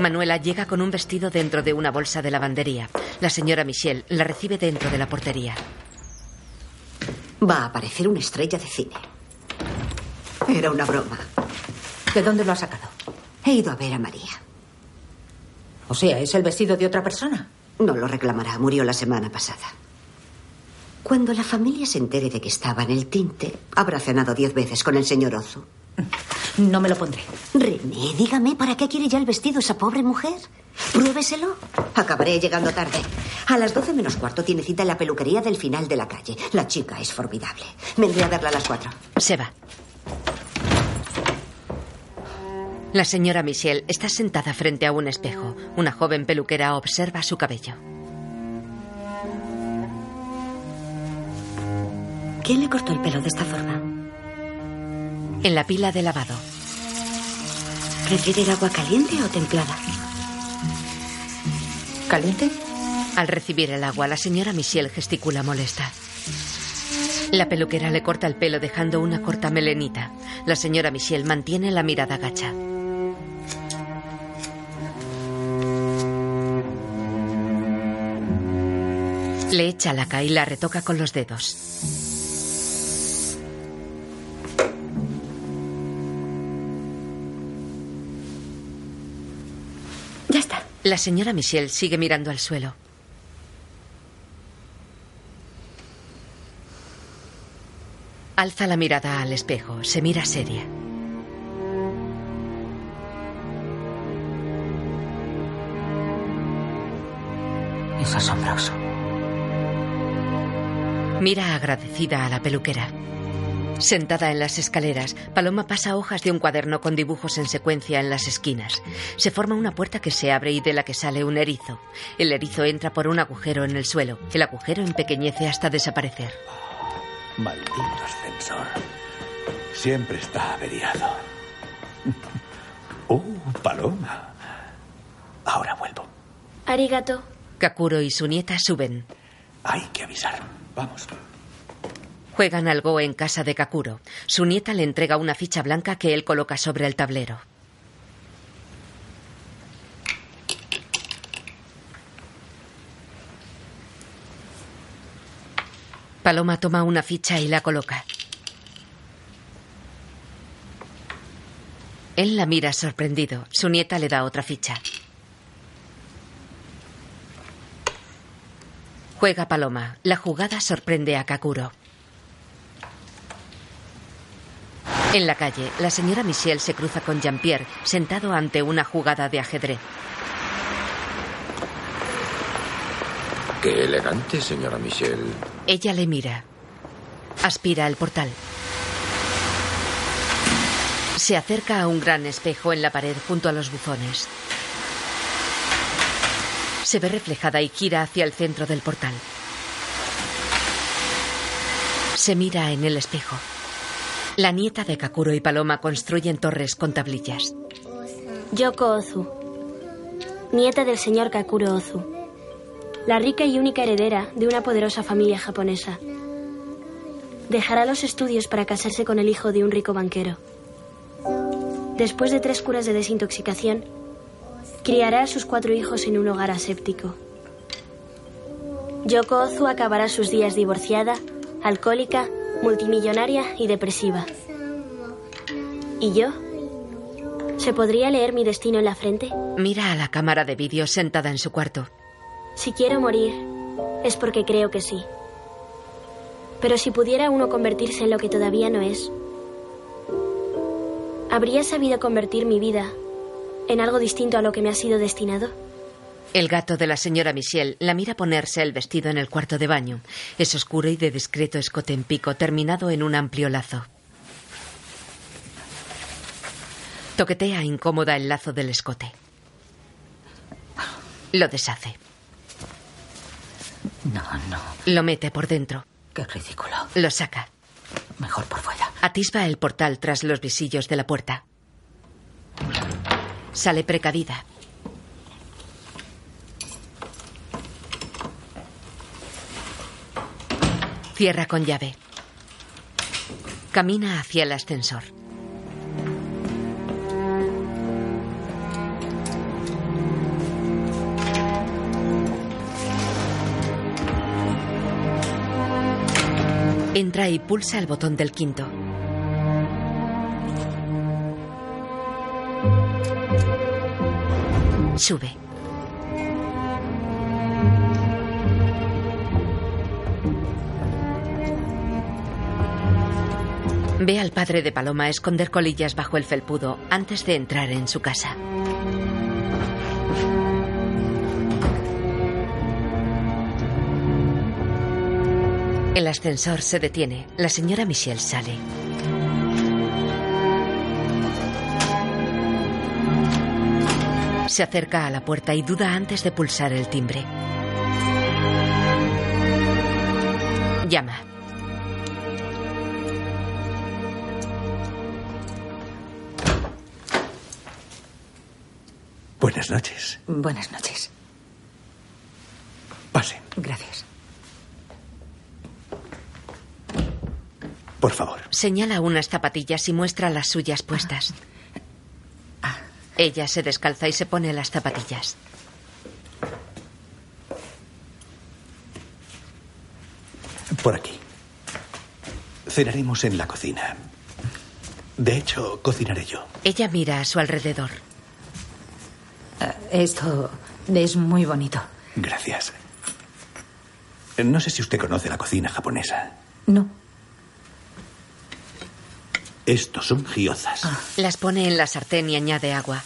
Manuela llega con un vestido dentro de una bolsa de lavandería. La señora Michelle la recibe dentro de la portería. Va a aparecer una estrella de cine. Era una broma. ¿De dónde lo ha sacado? He ido a ver a María. O sea, ¿es el vestido de otra persona? No lo reclamará. Murió la semana pasada. Cuando la familia se entere de que estaba en el tinte, habrá cenado diez veces con el señor Ozu. No me lo pondré. René, dígame, ¿para qué quiere ya el vestido esa pobre mujer? Pruébeselo. Acabaré llegando tarde. A las doce menos cuarto tiene cita en la peluquería del final de la calle. La chica es formidable. Vendré a verla a las cuatro. Se va. La señora Michelle está sentada frente a un espejo. Una joven peluquera observa su cabello. ¿Quién le cortó el pelo de esta forma? En la pila de lavado. ¿Prefiere el agua caliente o templada? ¿Caliente? Al recibir el agua, la señora Michelle gesticula molesta. La peluquera le corta el pelo dejando una corta melenita. La señora Michelle mantiene la mirada gacha. Le echa laca y la retoca con los dedos. Ya está. La señora Michelle sigue mirando al suelo. Alza la mirada al espejo, se mira seria. Es asombroso. Mira agradecida a la peluquera. Sentada en las escaleras, Paloma pasa hojas de un cuaderno con dibujos en secuencia en las esquinas. Se forma una puerta que se abre y de la que sale un erizo. El erizo entra por un agujero en el suelo. El agujero empequeñece hasta desaparecer. Maldito ascensor. Siempre está averiado. ¡Oh, paloma! Ahora vuelvo. Arigato. Kakuro y su nieta suben. Hay que avisar. Vamos. Juegan al go en casa de Kakuro. Su nieta le entrega una ficha blanca que él coloca sobre el tablero. Paloma toma una ficha y la coloca. Él la mira sorprendido. Su nieta le da otra ficha. Juega Paloma. La jugada sorprende a Kakuro. En la calle, la señora Michelle se cruza con Jean-Pierre, sentado ante una jugada de ajedrez. Qué elegante, señora Michelle. Ella le mira. Aspira al portal. Se acerca a un gran espejo en la pared junto a los buzones. Se ve reflejada y gira hacia el centro del portal. Se mira en el espejo. La nieta de Kakuro y Paloma construyen torres con tablillas. Yoko Ozu. Nieta del señor Kakuro Ozu. la rica y única heredera de una poderosa familia japonesa. Dejará los estudios para casarse con el hijo de un rico banquero. Después de tres curas de desintoxicación, criará a sus cuatro hijos en un hogar aséptico. Yoko Ozu acabará sus días divorciada, alcohólica, multimillonaria y depresiva. ¿Y yo? ¿Se podría leer mi destino en la frente? Mira a la cámara de vídeo sentada en su cuarto. Si quiero morir, es porque creo que sí. Pero si pudiera uno convertirse en lo que todavía no es, ¿habría sabido convertir mi vida en algo distinto a lo que me ha sido destinado? El gato de la señora Michelle la mira ponerse el vestido en el cuarto de baño. Es oscuro y de discreto escote en pico, terminado en un amplio lazo. Toquetea incómoda el lazo del escote. Lo deshace. No, no. Lo mete por dentro. Qué ridículo. Lo saca. Mejor por fuera. Atisba el portal tras los visillos de la puerta. Sale precavida. Cierra con llave. Camina hacia el ascensor. Entra y pulsa el botón del quinto. Sube. Ve al padre de Paloma esconder colillas bajo el felpudo antes de entrar en su casa. El ascensor se detiene. La señora Michelle sale. Se acerca a la puerta y duda antes de pulsar el timbre. Llama. Buenas noches. Buenas noches. Pase, Gracias. por favor. Señala unas zapatillas y muestra las suyas puestas. Ella se descalza y se pone las zapatillas. Por aquí. Cenaremos en la cocina. De hecho, cocinaré yo. Ella mira a su alrededor. Eh, Esto es muy bonito. Gracias. No sé si usted conoce la cocina japonesa. No. Estos son gyozas. Las pone en la sartén y añade agua.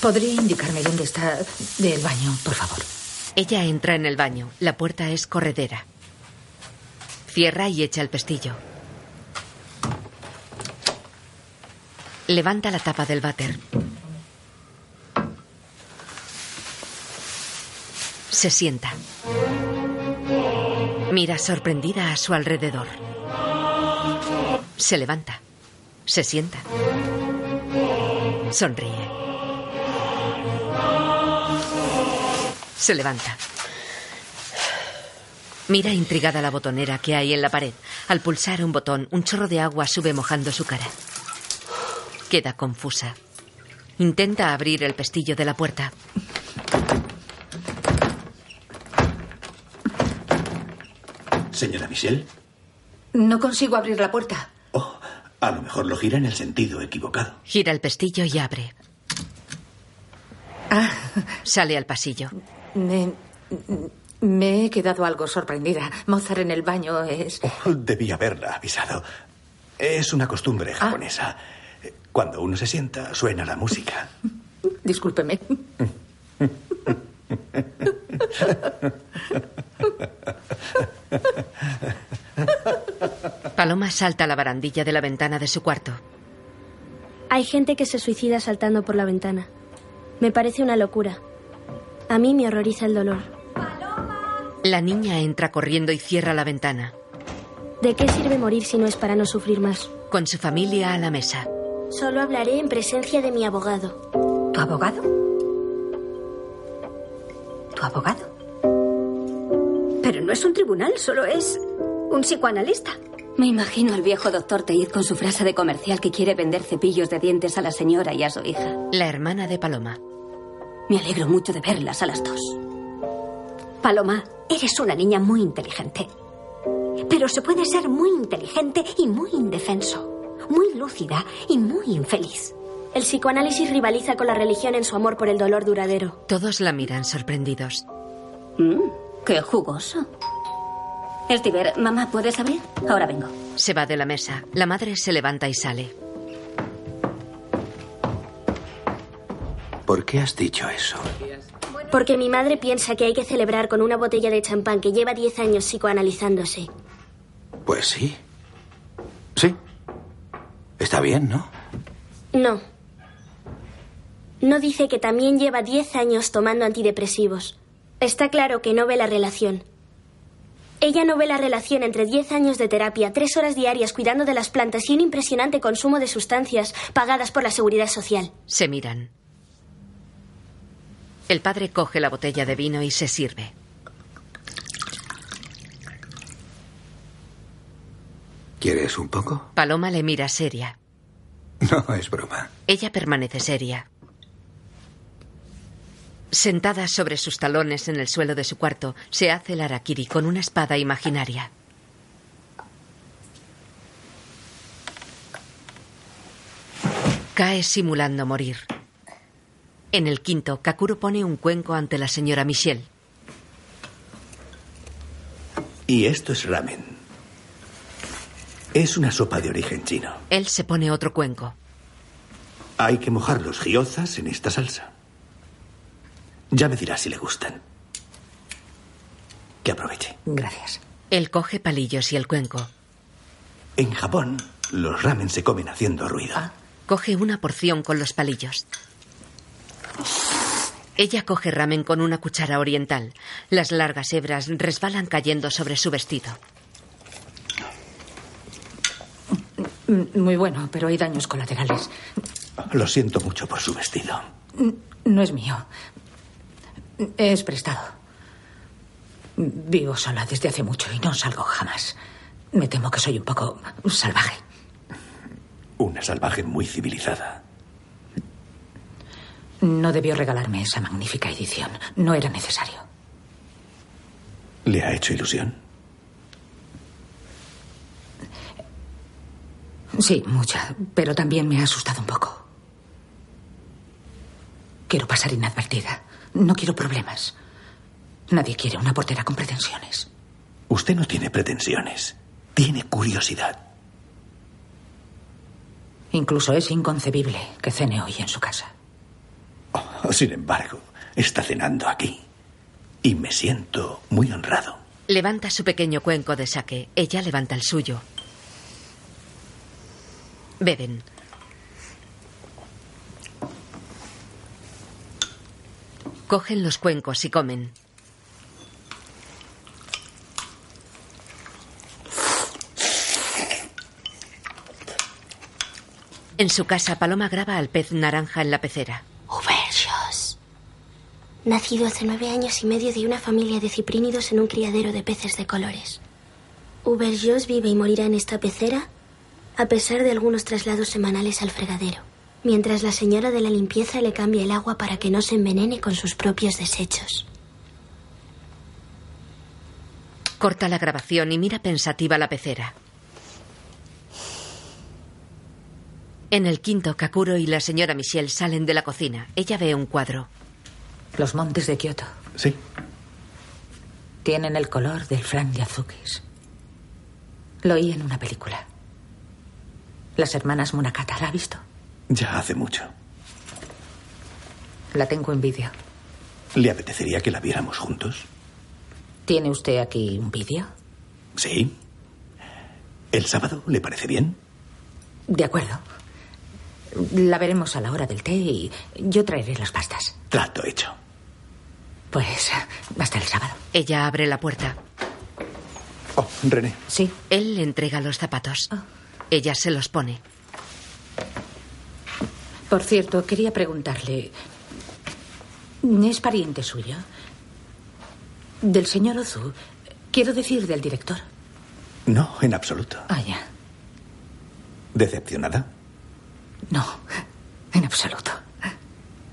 ¿Podría indicarme dónde está del baño, por favor? Ella entra en el baño. La puerta es corredera. Cierra y echa el pestillo. Levanta la tapa del váter. Se sienta. Mira sorprendida a su alrededor. Se levanta. Se sienta. Sonríe. Se levanta. Mira intrigada la botonera que hay en la pared. Al pulsar un botón, un chorro de agua sube mojando su cara. Queda confusa. Intenta abrir el pestillo de la puerta. Señora Michelle, No consigo abrir la puerta. a lo mejor lo gira en el sentido equivocado. Gira el pestillo y abre. Sale al pasillo. Me, me he quedado algo sorprendida. Mozart en el baño es... Debí haberla avisado. Es una costumbre japonesa. Cuando uno se sienta, suena la música. Discúlpeme. Paloma salta a la barandilla de la ventana de su cuarto. Hay gente que se suicida saltando por la ventana. Me parece una locura. A mí me horroriza el dolor. La niña entra corriendo y cierra la ventana. ¿De qué sirve morir si no es para no sufrir más? Con su familia a la mesa. Solo hablaré en presencia de mi abogado. ¿Tu abogado? ¿Tu abogado? No es un tribunal, solo es un psicoanalista. Me imagino al viejo doctor Teid con su frase de comercial que quiere vender cepillos de dientes a la señora y a su hija. La hermana de Paloma. Me alegro mucho de verlas a las dos. Paloma, eres una niña muy inteligente. Pero se puede ser muy inteligente y muy indefenso. Muy lúcida y muy infeliz. El psicoanálisis rivaliza con la religión en su amor por el dolor duradero. Todos la miran sorprendidos. Mm, qué jugoso. Estiver, mamá, ¿puedes abrir? Ahora vengo. Se va de la mesa. La madre se levanta y sale. ¿Por qué has dicho eso? Porque mi madre piensa que hay que celebrar con una botella de champán que lleva 10 años psicoanalizándose. Pues sí. Sí. Está bien, ¿no? No. No dice que también lleva 10 años tomando antidepresivos. Está claro que no ve la relación. Ella no ve la relación entre 10 años de terapia, 3 horas diarias cuidando de las plantas y un impresionante consumo de sustancias pagadas por la seguridad social. Se miran. El padre coge la botella de vino y se sirve. ¿Quieres un poco? Paloma le mira seria. No, es broma. Ella permanece seria. Sentada sobre sus talones en el suelo de su cuarto, se hace el harakiri con una espada imaginaria. Cae simulando morir. En el quinto, Kakuro pone un cuenco ante la señora Michelle. Y esto es ramen. Es una sopa de origen chino. Él se pone otro cuenco. Hay que mojar los gyozas en esta salsa. Ya me dirá si le gustan. Que aproveche. Gracias. Él coge palillos y el cuenco. En Japón, los ramen se comen haciendo ruido. Coge una porción con los palillos. Ella coge ramen con una cuchara oriental. Las largas hebras resbalan cayendo sobre su vestido. Muy bueno, pero hay daños colaterales. Lo siento mucho por su vestido. No es mío. Es prestado. Vivo sola desde hace mucho y no salgo jamás. Me temo que soy un poco salvaje. Una salvaje muy civilizada. No debió regalarme esa magnífica edición. No era necesario. ¿Le ha hecho ilusión? Sí, mucha, pero también me ha asustado un poco. Quiero pasar inadvertida. No quiero problemas. Nadie quiere una portera con pretensiones. Usted no tiene pretensiones. Tiene curiosidad. Incluso es inconcebible que cene hoy en su casa. Oh, sin embargo, está cenando aquí. Y me siento muy honrado. Levanta su pequeño cuenco de saque. Ella levanta el suyo. Beben. Cogen los cuencos y comen. En su casa, Paloma graba al pez naranja en la pecera. Ubergios. Nacido hace nueve años y medio de una familia de ciprínidos en un criadero de peces de colores. Ubergios vive y morirá en esta pecera a pesar de algunos traslados semanales al fregadero, mientras la señora de la limpieza le cambia el agua para que no se envenene con sus propios desechos. Corta la grabación y mira pensativa la pecera. En el quinto, Kakuro y la señora Michelle salen de la cocina. Ella ve un cuadro. Los montes de Kioto. Sí. Tienen el color del flan de azúquis. Lo oí en una película. Las hermanas Munakata, ¿la ha visto? Ya hace mucho. La tengo en vídeo. ¿Le apetecería que la viéramos juntos? ¿Tiene usted aquí un vídeo? Sí. ¿El sábado le parece bien? De acuerdo. La veremos a la hora del té y yo traeré las pastas. Trato hecho. Pues hasta el sábado. Ella abre la puerta. Oh, René. Sí. Él le entrega los zapatos. Ella se los pone. Por cierto, quería preguntarle. ¿Es pariente suyo? Del señor Ozu. Quiero decir, del director. No, en absoluto. Ah, ya. ¿Decepcionada? No, en absoluto.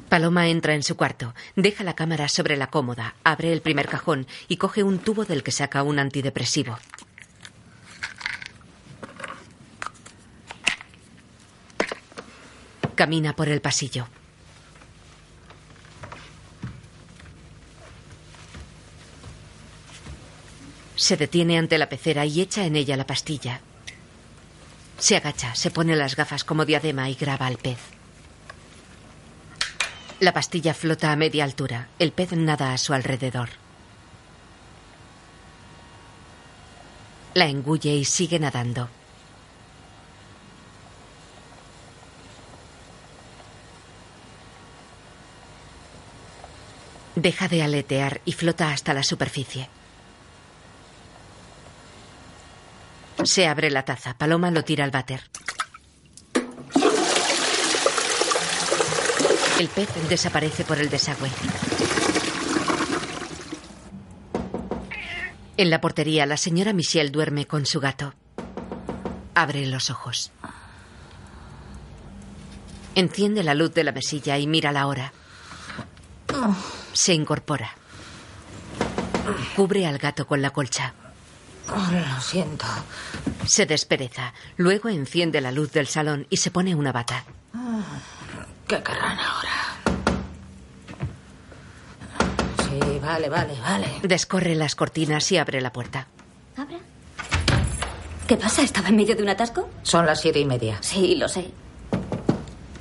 Paloma entra en su cuarto, deja la cámara sobre la cómoda, abre el primer cajón y coge un tubo del que saca un antidepresivo. Camina por el pasillo. Se detiene ante la pecera y echa en ella la pastilla. Se agacha, se pone las gafas como diadema y graba al pez. La pastilla flota a media altura. El pez nada a su alrededor. La engulle y sigue nadando. Deja de aletear y flota hasta la superficie. Se abre la taza. Paloma lo tira al váter. El pez desaparece por el desagüe. En la portería, la señora Michelle duerme con su gato. Abre los ojos. Enciende la luz de la mesilla y mira la hora. Se incorpora. Cubre al gato con la colcha. Oh, lo siento. Se despereza. Luego enciende la luz del salón y se pone una bata. ¿Qué querrán ahora? Sí, vale, vale, vale. Descorre las cortinas y abre la puerta. ¿Abra? ¿Qué pasa? ¿Estaba en medio de un atasco? Son las siete y media. Sí, lo sé.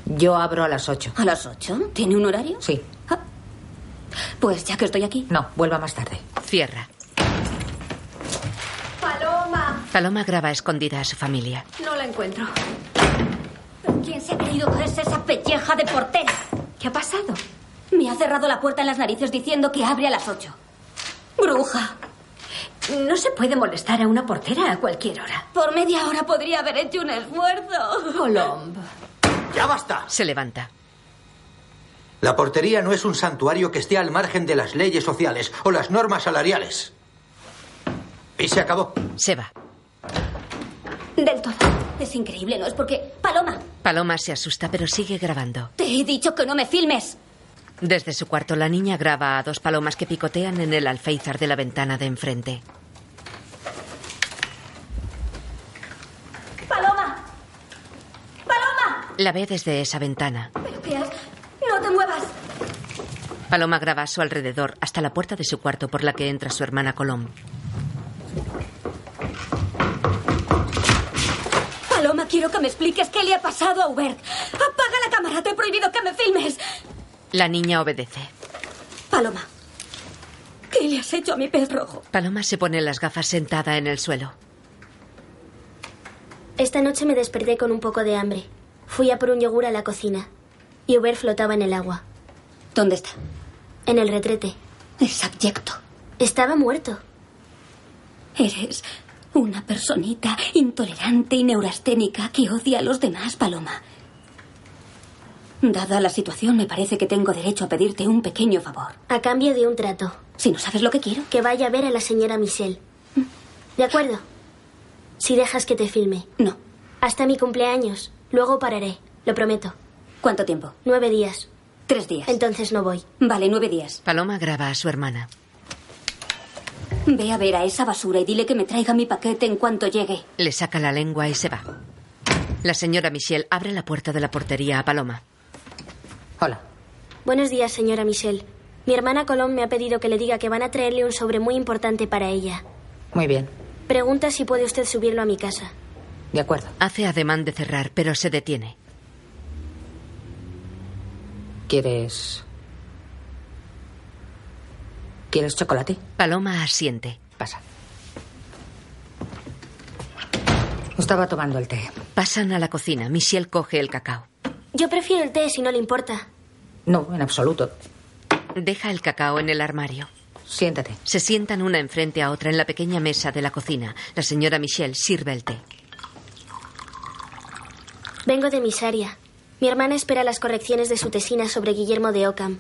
Yo abro a las ocho. ¿A las ocho? ¿Tiene un horario? Sí. Pues ya que estoy aquí. No, vuelva más tarde. Cierra. Paloma. Paloma graba escondida a su familia. No la encuentro. ¿Quién se ha creído que es esa pelleja de portera? ¿Qué ha pasado? Me ha cerrado la puerta en las narices diciendo que abre a las ocho. Bruja. No se puede molestar a una portera a cualquier hora. Por media hora podría haber hecho un esfuerzo. Colomb. ¡Ya basta! Se levanta. La portería no es un santuario que esté al margen de las leyes sociales o las normas salariales. Y se acabó. Se va. Del todo. Es increíble, ¿no? Es porque... Paloma, Paloma se asusta pero sigue grabando. te he dicho que no me filmes. Desde su cuarto la niña graba a dos palomas que picotean en el alféizar de la ventana de enfrente. Paloma. Paloma. La ve desde esa ventana. ¿Pero qué? No te muevas. Paloma graba a su alrededor hasta la puerta de su cuarto por la que entra su hermana Colom. Paloma, quiero que me expliques qué le ha pasado a Hubert. Apaga la cámara, te he prohibido que me filmes. La niña obedece. Paloma, ¿qué le has hecho a mi pez rojo? Paloma se pone las gafas sentada en el suelo. Esta noche me desperté con un poco de hambre. Fui a por un yogur a la cocina. Y Hubert flotaba en el agua. ¿Dónde está? En el retrete. Es abyecto. Estaba muerto. Eres una personita intolerante y neurasténica que odia a los demás, Paloma. Dada la situación, me parece que tengo derecho a pedirte un pequeño favor. A cambio de un trato. Si no sabes lo que quiero. Que vaya a ver a la señora Michelle. ¿De acuerdo? Si dejas que te filme. No. Hasta mi cumpleaños. Luego pararé. Lo prometo. ¿Cuánto tiempo? Nueve días. Tres días. Entonces no voy. Vale, nueve días. Paloma graba a su hermana. Ve a ver a esa basura y dile que me traiga mi paquete en cuanto llegue. Le saca la lengua y se va. La señora Michelle abre la puerta de la portería a Paloma. Hola. Buenos días, señora Michelle. Mi hermana Colón me ha pedido que le diga que van a traerle un sobre muy importante para ella. Muy bien. Pregunta si puede usted subirlo a mi casa. De acuerdo. Hace ademán de cerrar, pero se detiene. ¿Quieres. ¿Quieres chocolate? Paloma asiente. Pasa. Estaba tomando el té. Pasan a la cocina. Michelle coge el cacao. Yo prefiero el té si no le importa. No, en absoluto. Deja el cacao en el armario. Siéntate. Se sientan una enfrente a otra en la pequeña mesa de la cocina. La señora Michelle sirve el té. Vengo de Misaria. Mi hermana espera las correcciones de su tesina sobre Guillermo de Ockham,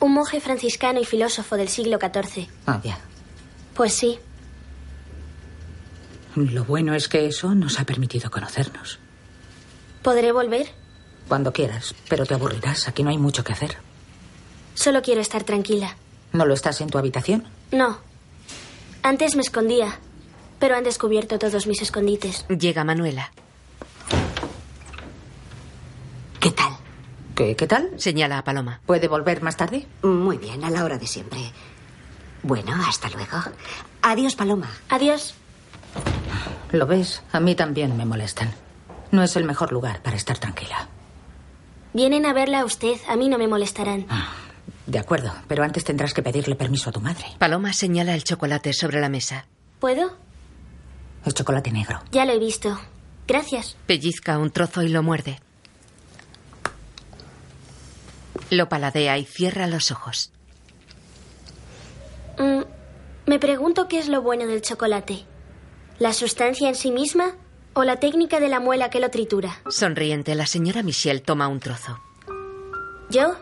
un monje franciscano y filósofo del siglo XIV. Ah, ya. Pues sí, Lo bueno es que eso nos ha permitido conocernos. ¿podré volver? Cuando quieras, pero te aburrirás. Aquí no hay mucho que hacer. Solo quiero estar tranquila. ¿No lo estás en tu habitación? No. Antes me escondía, pero han descubierto todos mis escondites. Llega Manuela. ¿Qué tal? ¿Qué, ¿Qué tal? Señala a Paloma. ¿Puede volver más tarde? Muy bien, a la hora de siempre. Bueno, hasta luego. Adiós, Paloma. Adiós. ¿Lo ves? A mí también me molestan. No es el mejor lugar para estar tranquila. Vienen a verla a usted, a mí no me molestarán. De acuerdo, pero antes tendrás que pedirle permiso a tu madre. Paloma señala el chocolate sobre la mesa. ¿Puedo? El chocolate negro. Ya lo he visto. Gracias. Pellizca un trozo y lo muerde. Lo paladea y cierra los ojos. Mm, me pregunto qué es lo bueno del chocolate. ¿La sustancia en sí misma o la técnica de la muela que lo tritura? Sonriente, la señora Michelle toma un trozo. Yo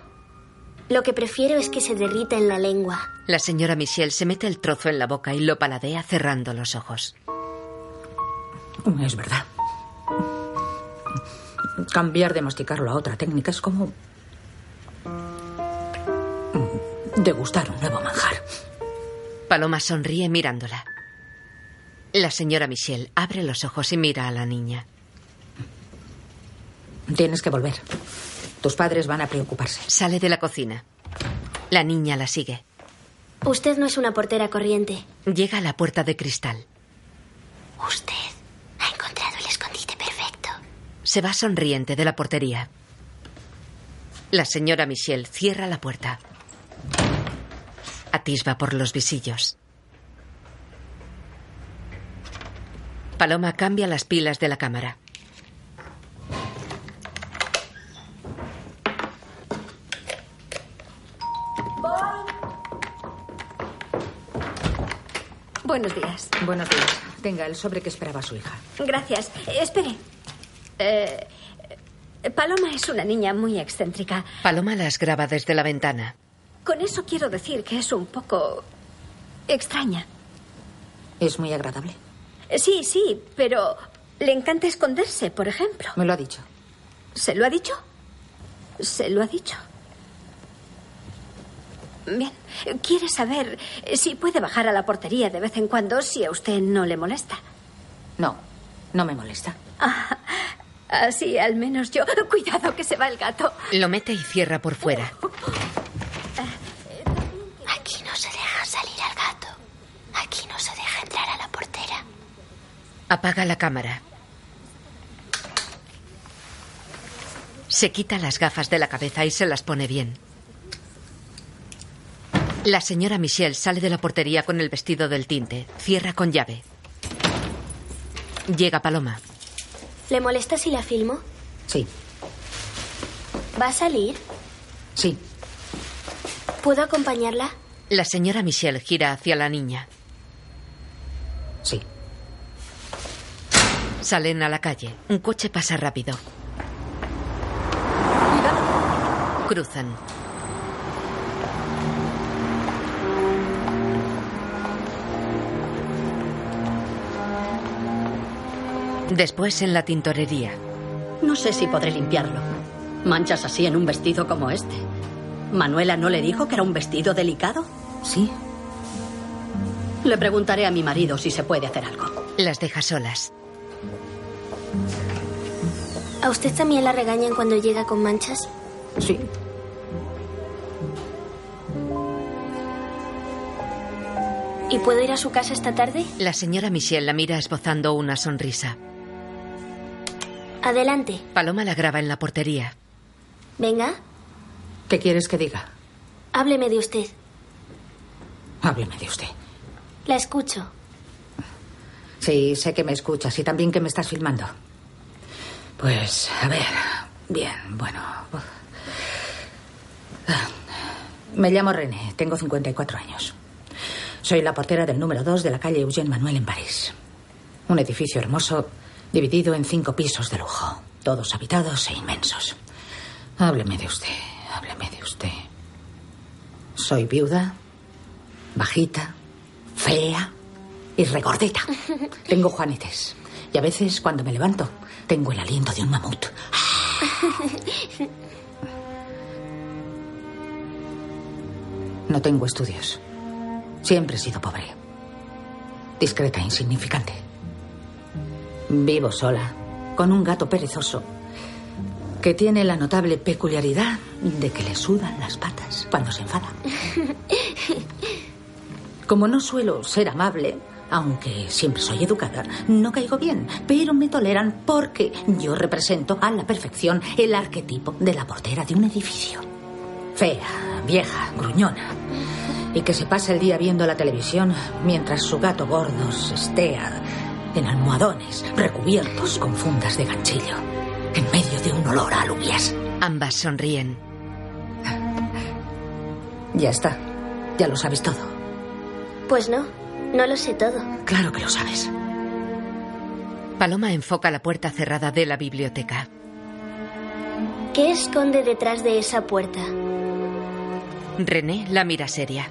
lo que prefiero es que se derrita en la lengua. La señora Michelle se mete el trozo en la boca y lo paladea cerrando los ojos. Es verdad. Cambiar de masticarlo a otra técnica es como degustar un nuevo manjar. Paloma sonríe mirándola. La señora Michelle abre los ojos y mira a la niña. Tienes que volver. Tus padres van a preocuparse. Sale de la cocina. La niña la sigue. Usted no es una portera corriente. Llega a la puerta de cristal. Usted ha encontrado el escondite perfecto. Se va sonriente de la portería. La señora Michelle cierra la puerta. Atisba por los visillos. Paloma cambia las pilas de la cámara. Buenos días. Buenos días. Tenga el sobre que esperaba su hija. Gracias. Espere. Eh, Paloma es una niña muy excéntrica. Paloma las graba desde la ventana. Con eso quiero decir que es un poco extraña. Es muy agradable. Eh, Sí, sí, pero le encanta esconderse, por ejemplo. Me lo ha dicho. ¿Se lo ha dicho? Se lo ha dicho. Bien. ¿Quiere saber si puede bajar a la portería de vez en cuando si a usted no le molesta? No, no me molesta. Ah, así al menos yo. Cuidado que se va el gato. Lo mete y cierra por fuera. Aquí no se deja salir al gato. Aquí no se deja entrar a la portera. Apaga la cámara. Se quita las gafas de la cabeza y se las pone bien. La señora Michelle sale de la portería con el vestido del tinte. Cierra con llave. Llega Paloma. ¿Le molesta si la filmo? Sí, ¿Va a salir? sí. ¿Puedo acompañarla? La señora Michelle gira hacia la niña. Sí. Salen a la calle. Un coche pasa rápido. Cruzan. Después en la tintorería. No sé si podré limpiarlo. Manchas así en un vestido como este. ¿Manuela no le dijo que era un vestido delicado? Sí. Le preguntaré a mi marido si se puede hacer algo. Las deja solas. ¿A usted también la regañan cuando llega con manchas? Sí. ¿Y puedo ir a su casa esta tarde? La señora Michelle la mira esbozando una sonrisa. Adelante. Paloma la graba en la portería. Venga, ¿Qué quieres que diga? hábleme de usted. Hábleme de usted. La escucho. Sí, sé que me escuchas y también que me estás filmando. Pues, a ver. Bien, bueno. Me llamo René, tengo 54 años. Soy la portera del número 2 de la calle Eugène Manuel en París. Un edificio hermoso dividido en cinco pisos de lujo. todos habitados e inmensos. Hábleme de usted, hábleme de usted. Soy viuda, bajita, fea y regordeta. Tengo juanetes. Y a veces, cuando me levanto, tengo el aliento de un mamut. No tengo estudios. Siempre he sido pobre. Discreta e insignificante. Vivo sola, con un gato perezoso, que tiene la notable peculiaridad de que le sudan las patas cuando se enfada. Como no suelo ser amable, aunque siempre soy educada, no caigo bien, pero me toleran porque yo represento a la perfección el arquetipo de la portera de un edificio. Fea, vieja, gruñona. Y que se pasa el día viendo la televisión mientras su gato gordo se estea en almohadones recubiertos con fundas de ganchillo, en medio de un olor a alubias. Ambas sonríen. Ya está. Ya lo sabes todo. Pues no, no lo sé todo. Claro que lo sabes. Paloma enfoca la puerta cerrada de la biblioteca. ¿Qué esconde detrás de esa puerta? René la mira seria.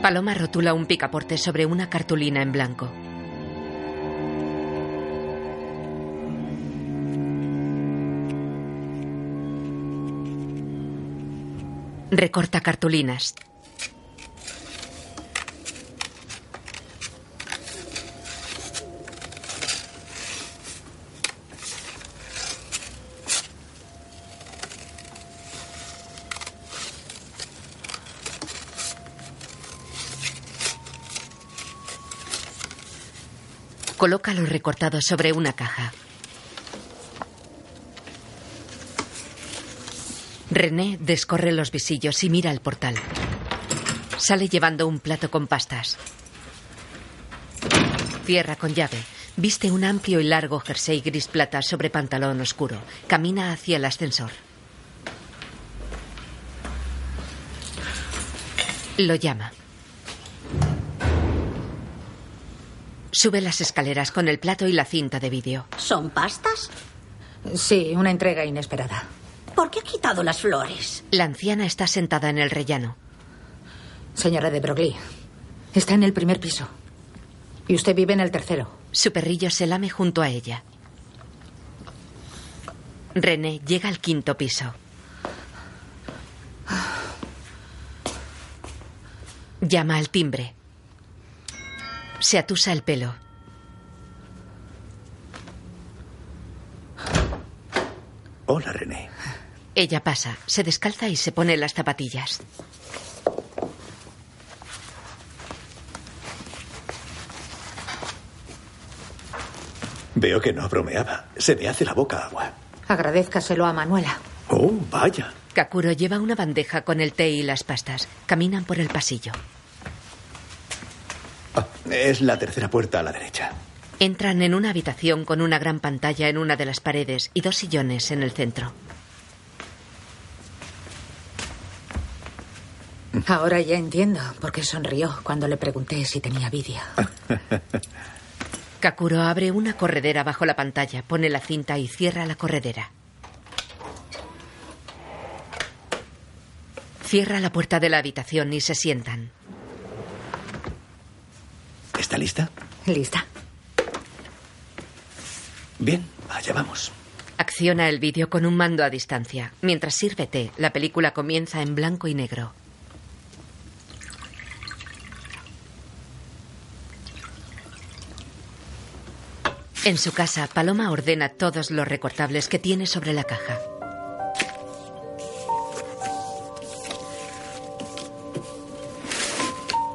Paloma rotula un picaporte sobre una cartulina en blanco. Recorta cartulinas. Coloca los recortados sobre una caja. René descorre los visillos y mira el portal. Sale llevando un plato con pastas. Cierra con llave. Viste un amplio y largo jersey gris plata sobre pantalón oscuro. Camina hacia el ascensor. Lo llama. Sube las escaleras con el plato y la cinta de vídeo. ¿Son pastas? Sí, una entrega inesperada. ¿Por qué ha quitado las flores? La anciana está sentada en el rellano. Señora de Broglie, está en el primer piso. Y usted vive en el tercero. Su perrillo se lame junto a ella. René llega al quinto piso. Llama al timbre. Se atusa el pelo. Hola, René. Ella pasa, se descalza y se pone las zapatillas. Veo que no bromeaba. Se me hace la boca agua. Agradézcaselo a Manuela. Oh, vaya. Kakuro lleva una bandeja con el té y las pastas. Caminan por el pasillo. Ah, es la tercera puerta a la derecha. Entran en una habitación con una gran pantalla en una de las paredes y dos sillones en el centro. Ahora ya entiendo por qué sonrió cuando le pregunté si tenía vídeo. Kakuro abre una corredera bajo la pantalla, pone la cinta y cierra la corredera. Cierra la puerta de la habitación y se sientan. ¿Está lista? Lista. Bien, allá vamos. Acciona el vídeo con un mando a distancia. Mientras sirve té, la película comienza en blanco y negro. En su casa, Paloma ordena todos los recortables que tiene sobre la caja.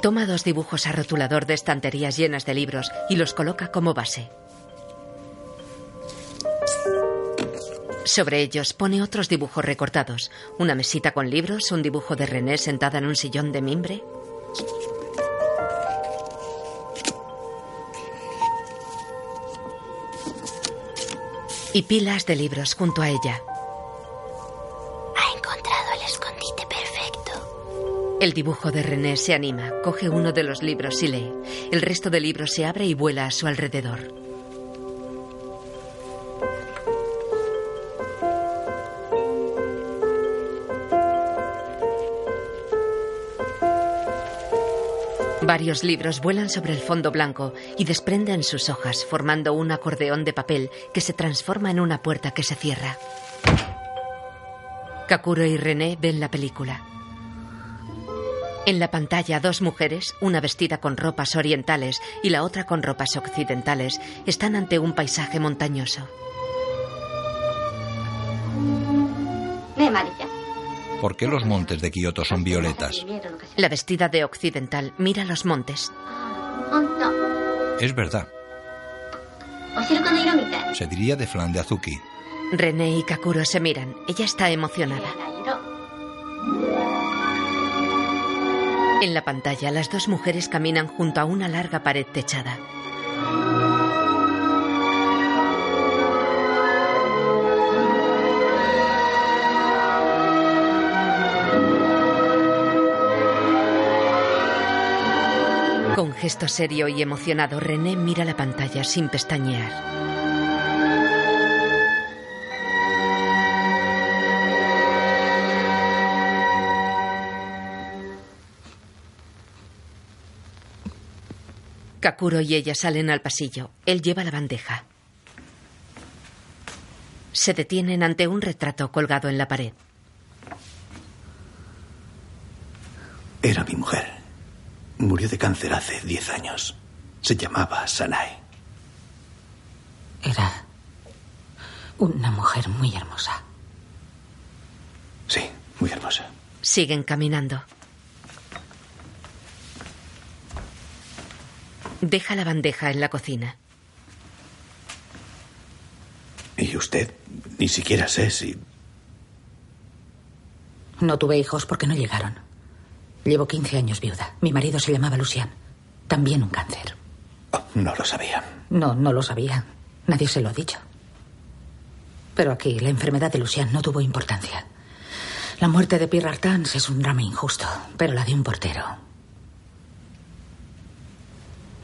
Toma dos dibujos a rotulador de estanterías llenas de libros y los coloca como base. Sobre ellos pone otros dibujos recortados. Una mesita con libros, un dibujo de René sentada en un sillón de mimbre. Y pilas de libros junto a ella. El dibujo de René se anima, coge uno de los libros y lee. El resto del libro se abre y vuela a su alrededor. Varios libros vuelan sobre el fondo blanco y desprenden sus hojas, formando un acordeón de papel que se transforma en una puerta que se cierra. Kakuro y René ven la película. En la pantalla, dos mujeres, una vestida con ropas orientales y la otra con ropas occidentales, están ante un paisaje montañoso. ¿Por qué los montes de Kioto son violetas? La vestida de occidental mira los montes. Es verdad. Se diría de flan de Azuki. René y Kakuro se miran. Ella está emocionada. En la pantalla, las dos mujeres caminan junto a una larga pared techada. Con gesto serio y emocionado, René mira la pantalla sin pestañear. Kakuro y ella salen al pasillo. Él lleva la bandeja. Se detienen ante un retrato colgado en la pared. Era mi mujer. Murió de cáncer hace diez años. Se llamaba Sanae. Era una mujer muy hermosa. Sí, muy hermosa. Siguen caminando. Deja la bandeja en la cocina. ¿Y usted? Ni siquiera sé si... No tuve hijos porque no llegaron. Llevo 15 años viuda. Mi marido se llamaba Lucian. También un cáncer. Oh, no lo sabía. No, no lo sabía. Nadie se lo ha dicho. Pero aquí la enfermedad de Lucian no tuvo importancia. La muerte de Pierre Artans es un drama injusto, pero la de un portero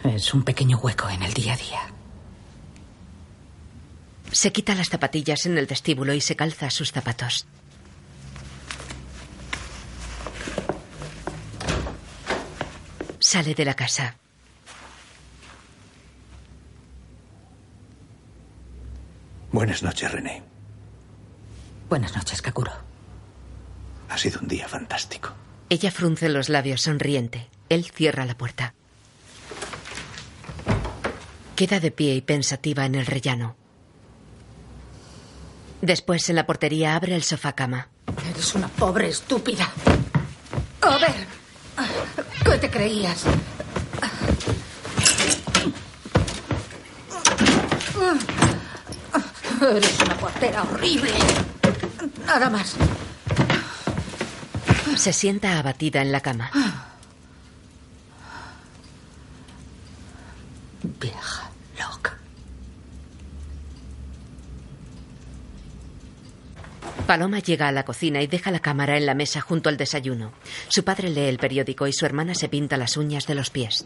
es un pequeño hueco en el día a día. Se quita las zapatillas en el vestíbulo y se calza sus zapatos. Sale de la casa. Buenas noches, René. Buenas noches, Kakuro. Ha sido un día fantástico. Ella frunce los labios sonriente. Él cierra la puerta. Queda de pie y pensativa en el rellano. Después, en la portería, abre el sofá cama. Eres una pobre estúpida. A ver, ¿qué te creías? Eres una portera horrible. Nada más. Se sienta abatida en la cama. Vieja Paloma llega a la cocina y deja la cámara en la mesa junto al desayuno. Su padre lee el periódico y su hermana se pinta las uñas de los pies.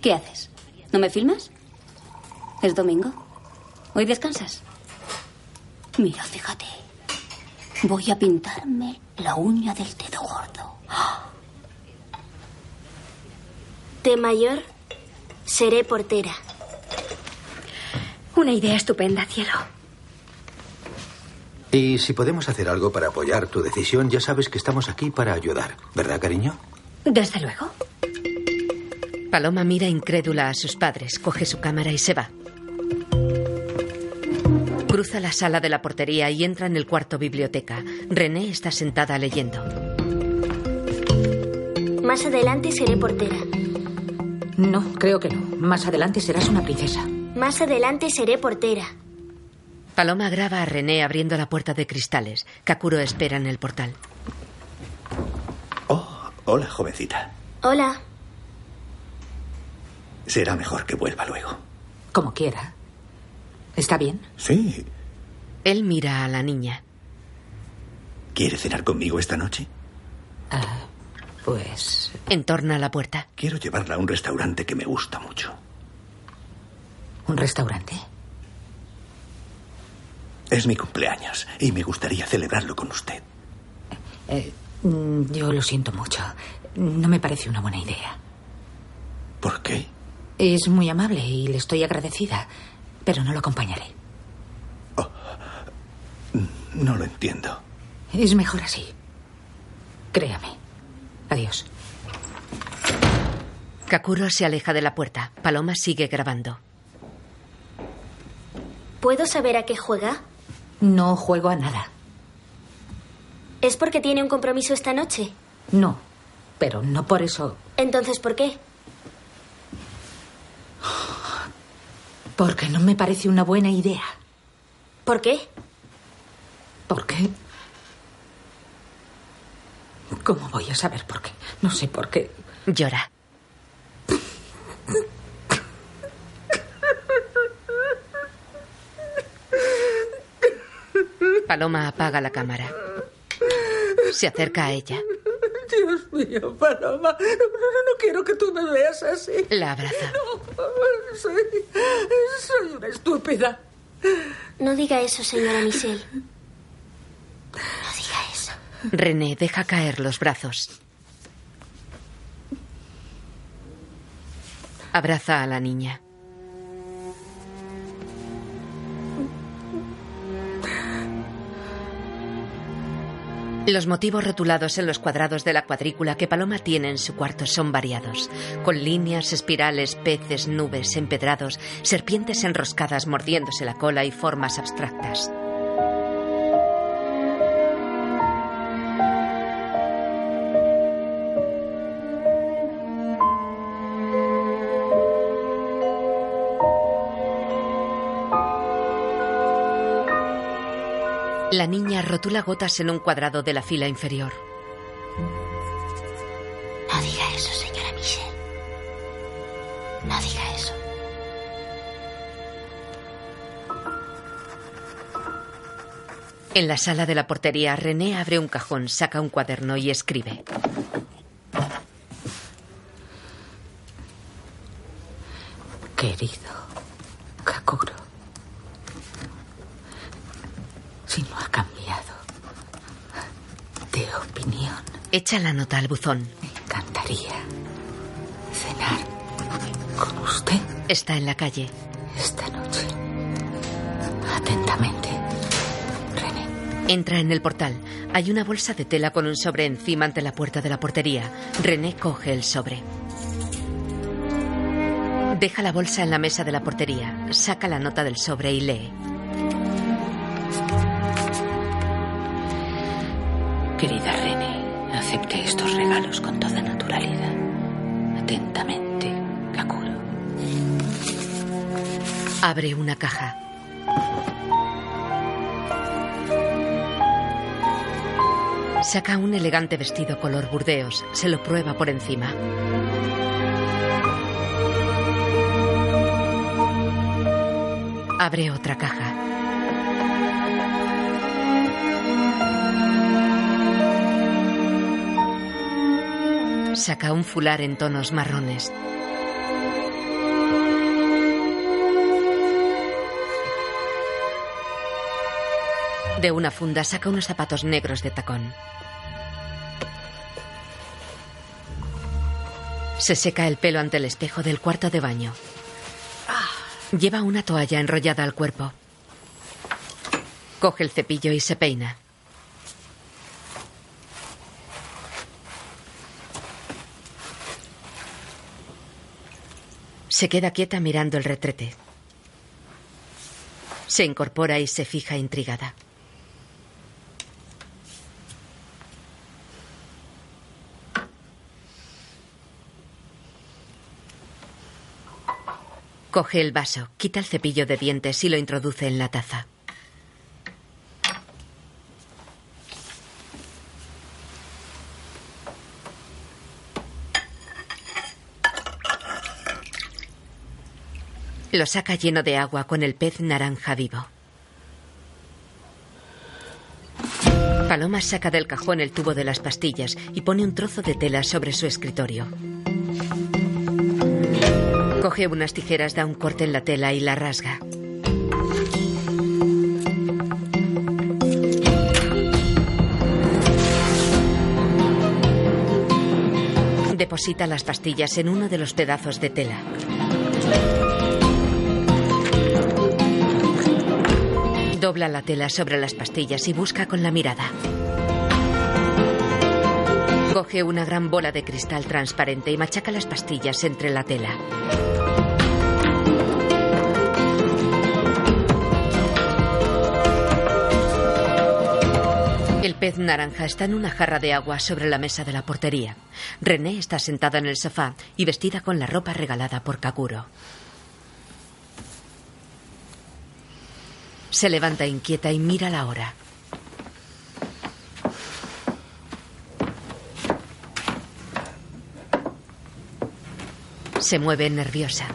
¿Qué haces? ¿No me filmas? ¿Es domingo? ¿Hoy descansas? Mira, fíjate. Voy a pintarme la uña del dedo gordo. De mayor, seré portera. Una idea estupenda, cielo. Y si podemos hacer algo para apoyar tu decisión, ya sabes que estamos aquí para ayudar. ¿Verdad, cariño? Desde luego. Paloma mira incrédula a sus padres, coge su cámara y se va. Cruza la sala de la portería y entra en el cuarto biblioteca. René está sentada leyendo. Más adelante seré portera. No, creo que no. Más adelante serás una princesa. Más adelante seré portera. Paloma graba a René abriendo la puerta de cristales. Kakuro espera en el portal. Oh, hola, jovencita. Hola. Será mejor que vuelva luego. Como quiera. ¿Está bien? Sí. Él mira a la niña. ¿Quiere cenar conmigo esta noche? Ah, pues... Entorna la puerta. Quiero llevarla a un restaurante que me gusta mucho. ¿Un restaurante? Es mi cumpleaños y me gustaría celebrarlo con usted. Eh, mm, yo lo siento mucho. No me parece una buena idea. ¿Por qué? Es muy amable y le estoy agradecida, pero no lo acompañaré. No lo entiendo. Es mejor así. Créame. Adiós. Kakuro se aleja de la puerta. Paloma sigue grabando. ¿Puedo saber a qué juega? No juego a nada. ¿Es porque tiene un compromiso esta noche? No, pero no por eso. Entonces, ¿por qué? Porque no me parece una buena idea. ¿Por qué? ¿Por qué? ¿Cómo voy a saber por qué? No sé por qué. Llora. Paloma apaga la cámara. Se acerca a ella. Dios mío, Paloma. No, no, no quiero que tú me veas así. La abraza. No, soy, soy una estúpida. No diga eso, señora Michelle. No diga eso. René deja caer los brazos. Abraza a la niña. Los motivos rotulados en los cuadrados de la cuadrícula que Paloma tiene en su cuarto son variados, con líneas, espirales, peces, nubes, empedrados, serpientes enroscadas mordiéndose la cola y formas abstractas. La niña rotula gotas en un cuadrado de la fila inferior. No diga eso, señora Michelle. No diga eso. En la sala de la portería, René abre un cajón, saca un cuaderno y escribe. Querido Kakuro, si no ha cambiado de opinión, Echa la nota al buzón. me encantaría cenar con usted Está en la calle. esta noche. Atentamente. Entra en el portal. Hay una bolsa de tela con un sobre encima ante la puerta de la portería. René coge el sobre. Deja la bolsa en la mesa de la portería. Saca la nota del sobre y lee. Querida René, regalos con toda naturalidad. Atentamente, Kakuro. Abre una caja. Saca un elegante vestido color burdeos. Se lo prueba por encima. Abre otra caja. Saca un fular en tonos marrones. De una funda saca unos zapatos negros de tacón. Se seca el pelo ante el espejo del cuarto de baño. Lleva una toalla enrollada al cuerpo. Coge el cepillo y se peina. Se queda quieta mirando el retrete. Se incorpora y se fija intrigada. Coge el vaso, quita el cepillo de dientes y lo introduce en la taza. Lo saca lleno de agua con el pez naranja vivo. Paloma saca del cajón el tubo de las pastillas y pone un trozo de tela sobre su escritorio. Coge unas tijeras, da un corte en la tela y la rasga. deposita las pastillas en uno de los pedazos de tela. Dobla la tela sobre las pastillas y busca con la mirada. Coge una gran bola de cristal transparente y machaca las pastillas entre la tela. El pez naranja está en una jarra de agua sobre la mesa de la portería. René está sentada en el sofá y vestida con la ropa regalada por Kakuro. Se levanta inquieta y mira la hora. Se mueve nerviosa.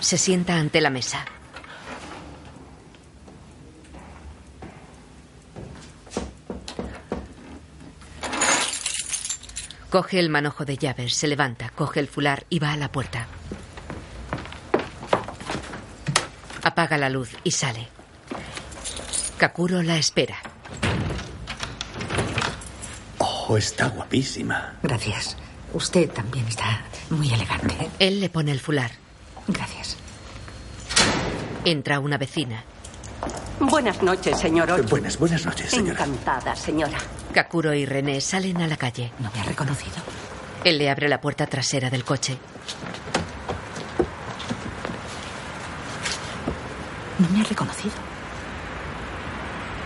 Se sienta ante la mesa. Coge el manojo de llaves, se levanta, coge el fular y va a la puerta. Apaga la luz y sale. Kakuro la espera. Oh, está guapísima. Gracias. Usted también está muy elegante. Él le pone el fular. Gracias. Entra una vecina. Buenas noches, señor Ochi. Buenas, buenas noches, señora. Encantada, señora. Kakuro y René salen a la calle. ¿No me ha reconocido? Él le abre la puerta trasera del coche. No me ha reconocido.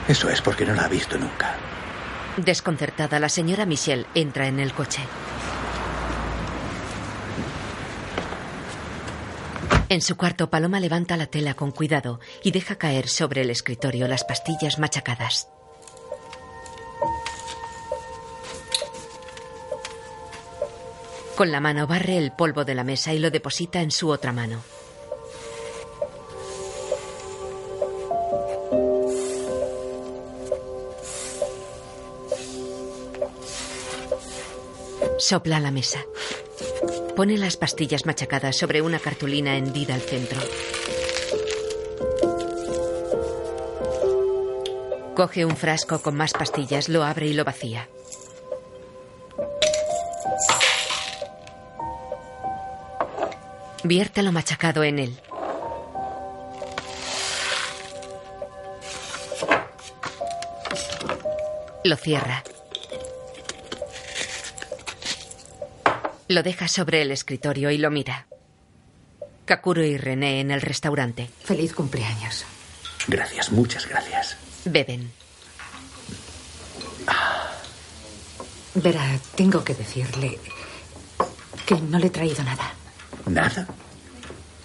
Eso es porque no la ha visto nunca. Desconcertada, la señora Michelle entra en el coche. En su cuarto, Paloma levanta la tela con cuidado y deja caer sobre el escritorio las pastillas machacadas. Con la mano barre el polvo de la mesa y lo deposita en su otra mano. Sopla la mesa. Pone las pastillas machacadas sobre una cartulina hendida al centro. Coge un frasco con más pastillas, lo abre y lo vacía. Vierte lo machacado en él. Lo cierra. Lo deja sobre el escritorio y lo mira. Kakuro y René en el restaurante. Feliz cumpleaños. Gracias, muchas gracias. Beben. Verá, tengo que decirle que no le he traído nada. ¿Nada?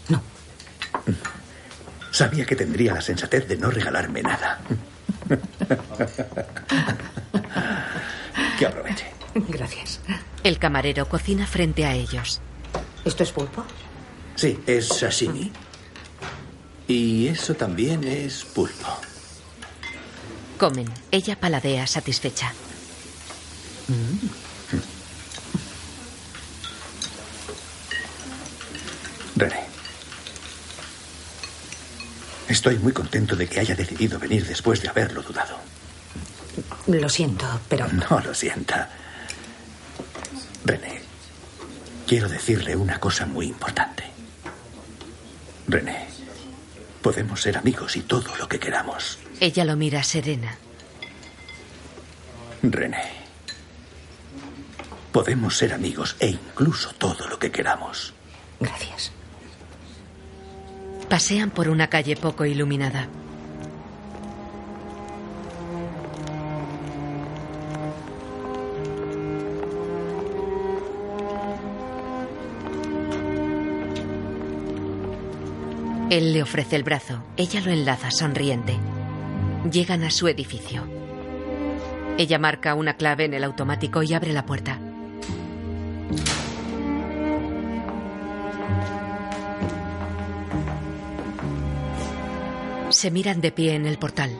No. Sabía que tendría la sensatez de no regalarme nada. que aproveche. Gracias. El camarero cocina frente a ellos. ¿Esto es pulpo? Sí, es sashimi. Y eso también es pulpo. Comen. Ella paladea satisfecha. René. Estoy muy contento de que haya decidido venir después de haberlo dudado. Lo siento, pero... No lo sienta. René, quiero decirle una cosa muy importante. René, podemos ser amigos y todo lo que queramos. Ella lo mira serena. René, podemos ser amigos e incluso todo lo que queramos. Gracias. Pasean por una calle poco iluminada. Él le ofrece el brazo, ella lo enlaza sonriente. Llegan a su edificio. Ella marca una clave en el automático y abre la puerta. Se miran de pie en el portal.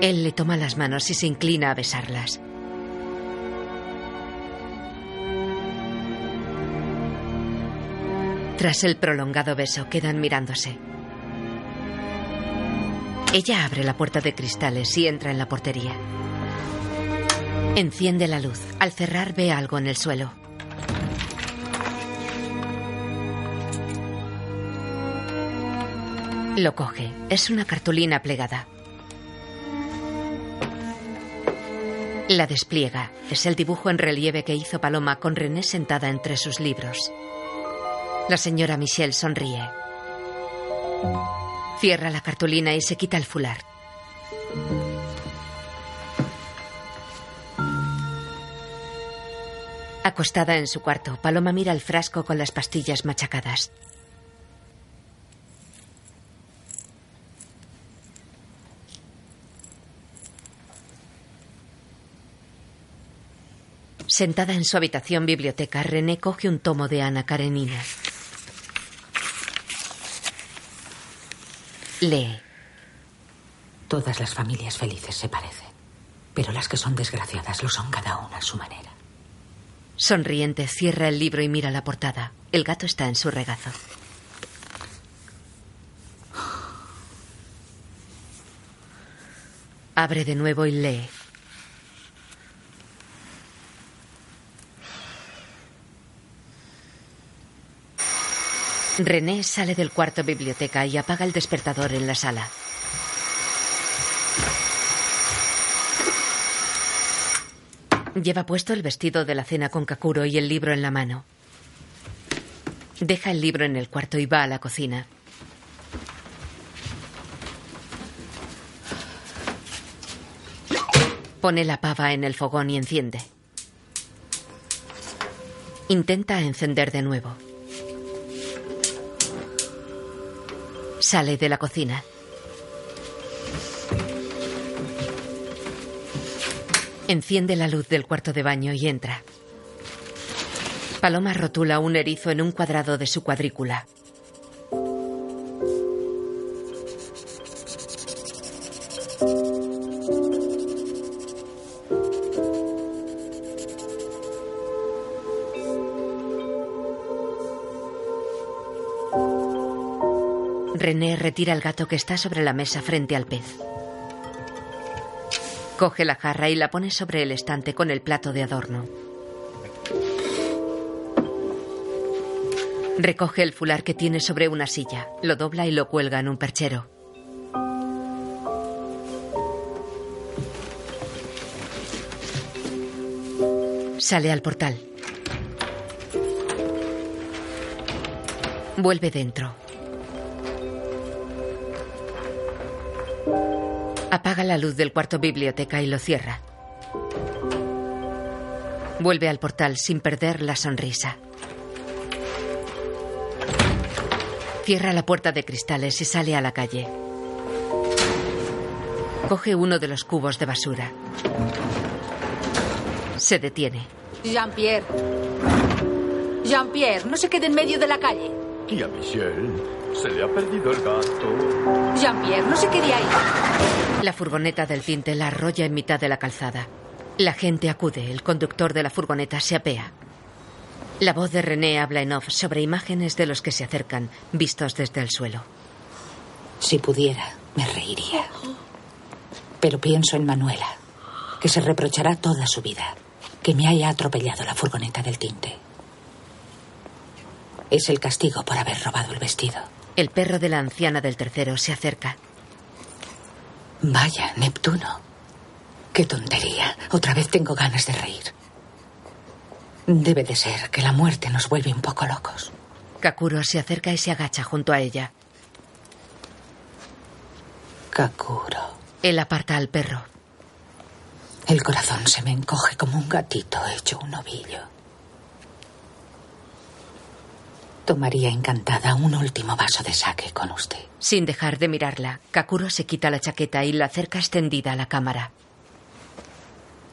Él le toma las manos y se inclina a besarlas. Tras el prolongado beso quedan mirándose. Ella abre la puerta de cristales y entra en la portería. Enciende la luz. Al cerrar ve algo en el suelo. Lo coge. Es una cartulina plegada. La despliega. Es el dibujo en relieve que hizo Paloma con René sentada entre sus libros. La señora Michelle sonríe. Cierra la cartulina y se quita el fular. Acostada en su cuarto, Paloma mira el frasco con las pastillas machacadas. Sentada en su habitación biblioteca, René coge un tomo de Ana Karenina. Lee. Todas las familias felices se parecen, pero las que son desgraciadas lo son cada una a su manera. Sonriente, cierra el libro y mira la portada. El gato está en su regazo. Abre de nuevo y lee. René sale del cuarto biblioteca y apaga el despertador en la sala. Lleva puesto el vestido de la cena con Kakuro y el libro en la mano. Deja el libro en el cuarto y va a la cocina. Pone la pava en el fogón y enciende. Intenta encender de nuevo. Sale de la cocina. Enciende la luz del cuarto de baño y entra. Paloma rotula un erizo en un cuadrado de su cuadrícula. René retira el gato que está sobre la mesa frente al pez. Coge la jarra y la pone sobre el estante con el plato de adorno. Recoge el fular que tiene sobre una silla, lo dobla y lo cuelga en un perchero. Sale al portal. Vuelve dentro. Apaga la luz del cuarto biblioteca y lo cierra. Vuelve al portal sin perder la sonrisa. Cierra la puerta de cristales y sale a la calle. Coge uno de los cubos de basura. Se detiene. Jean-Pierre. Jean-Pierre, no se quede en medio de la calle. Tía Michelle, se le ha perdido el gato. Jean-Pierre, no se quede ahí. La furgoneta del tinte la arrolla en mitad de la calzada. La gente acude, el conductor de la furgoneta se apea. La voz de René habla en off sobre imágenes de los que se acercan, vistos desde el suelo. Si pudiera, me reiría. Pero pienso en Manuela, que se reprochará toda su vida que me haya atropellado la furgoneta del tinte. Es el castigo por haber robado el vestido. El perro de la anciana del tercero se acerca. Vaya, Neptuno. Qué tontería. Otra vez tengo ganas de reír. Debe de ser que la muerte nos vuelve un poco locos. Kakuro se acerca y se agacha junto a ella. Kakuro. Él aparta al perro. El corazón se me encoge como un gatito hecho un ovillo. Tomaría encantada un último vaso de saque con usted. Sin dejar de mirarla, Kakuro se quita la chaqueta y la acerca extendida a la cámara.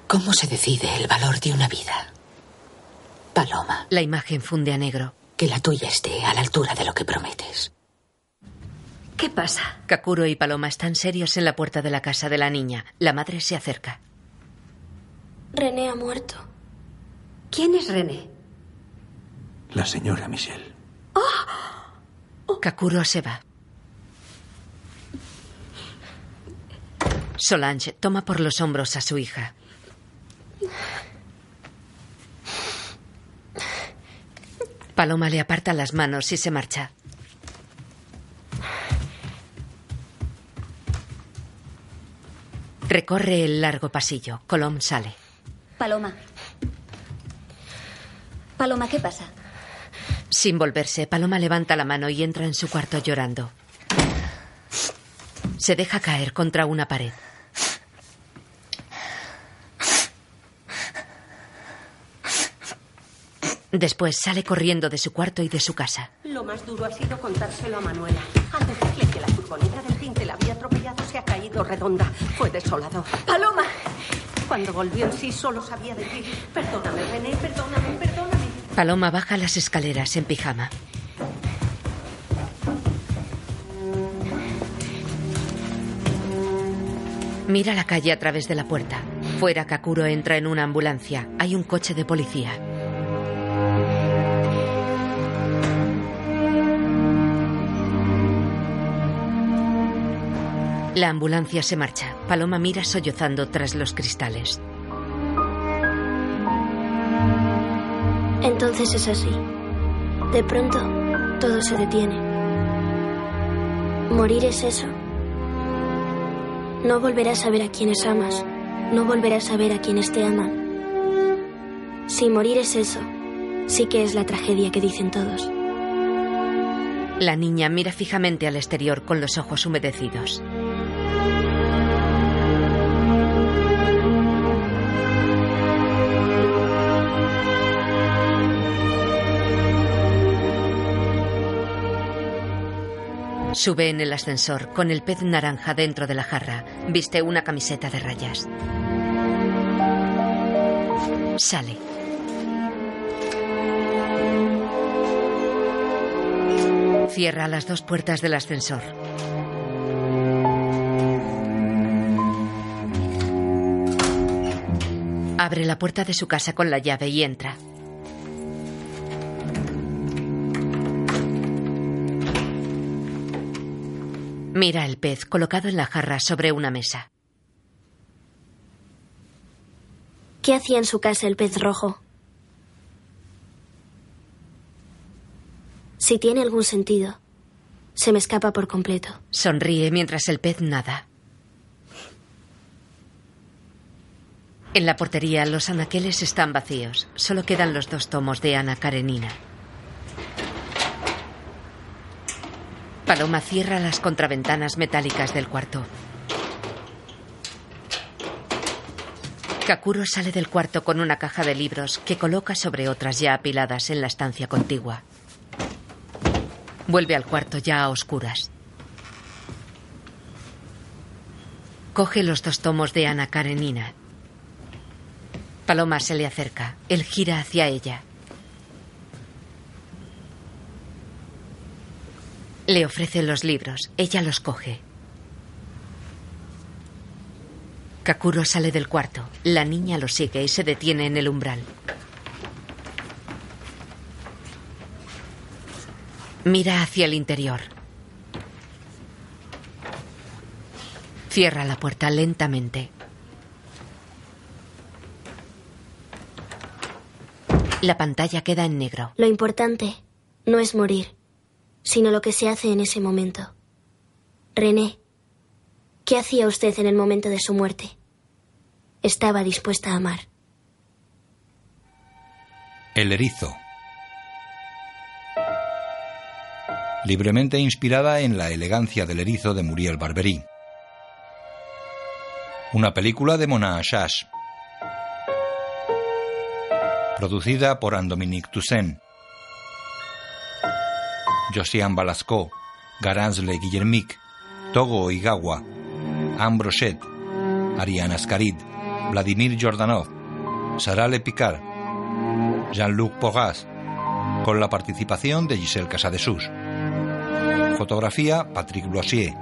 ¿Cómo se decide el valor de una vida? Paloma. La imagen funde a negro. Que la tuya esté a la altura de lo que prometes. ¿Qué pasa? Kakuro y Paloma están serios en la puerta de la casa de la niña. La madre se acerca. René ha muerto. ¿Quién es René? La señora Michelle. Kakuro se va. Solange toma por los hombros a su hija. Paloma le aparta las manos y se marcha. Recorre el largo pasillo. Colom sale. Paloma. Paloma, ¿qué pasa? Sin volverse, Paloma levanta la mano y entra en su cuarto llorando. Se deja caer contra una pared. Después sale corriendo de su cuarto y de su casa. Lo más duro ha sido contárselo a Manuela. Al decirle que la furgoneta del tinte la había atropellado, se ha caído redonda. Fue desolador. ¡Paloma! Cuando volvió en sí, solo sabía decir: Perdóname, René, perdóname, perdóname. Paloma baja las escaleras en pijama. Mira la calle a través de la puerta. Fuera, Kakuro entra en una ambulancia. Hay un coche de policía. La ambulancia se marcha. Paloma mira sollozando tras los cristales. Entonces es así. De pronto, todo se detiene. Morir es eso. No volverás a ver a quienes amas. No volverás a ver a quienes te aman. Si morir es eso, sí que es la tragedia que dicen todos. La niña mira fijamente al exterior con los ojos humedecidos. Sube en el ascensor con el pez naranja dentro de la jarra. Viste una camiseta de rayas. Sale. Cierra las dos puertas del ascensor. Abre la puerta de su casa con la llave y entra. Mira el pez colocado en la jarra sobre una mesa. ¿Qué hacía en su casa el pez rojo? Si tiene algún sentido, se me escapa por completo. Sonríe mientras el pez nada. En la portería los anaqueles están vacíos. Solo quedan los dos tomos de Ana Karenina. Paloma cierra las contraventanas metálicas del cuarto. Kakuro sale del cuarto con una caja de libros que coloca sobre otras ya apiladas en la estancia contigua. Vuelve al cuarto ya a oscuras. Coge los dos tomos de Ana Karenina. Paloma se le acerca. Él gira hacia ella. Le ofrece los libros. Ella los coge. Kakuro sale del cuarto. La niña lo sigue y se detiene en el umbral. Mira hacia el interior. Cierra la puerta lentamente. La pantalla queda en negro. Lo importante no es morir, sino lo que se hace en ese momento. René, ¿qué hacía usted en el momento de su muerte? Estaba dispuesta a amar. El erizo. Libremente inspirada en La elegancia del erizo de Muriel Barberí. Una película de Mona Achage. Producida por Anne-Dominique Toussaint. Josiane Balasco, Garanzle Guillermic, Togo Oigawa, Anne Brochet, Ariane Ascarid, Vladimir Jordanov, Sarah Picard, Jean-Luc Porras, con la participación de Giselle Casadesús. Fotografía Patrick Bloisier.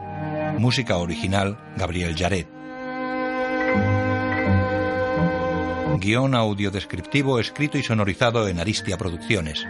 Música original Gabriel Jaret. Guión audio descriptivo escrito y sonorizado en Aristia Producciones.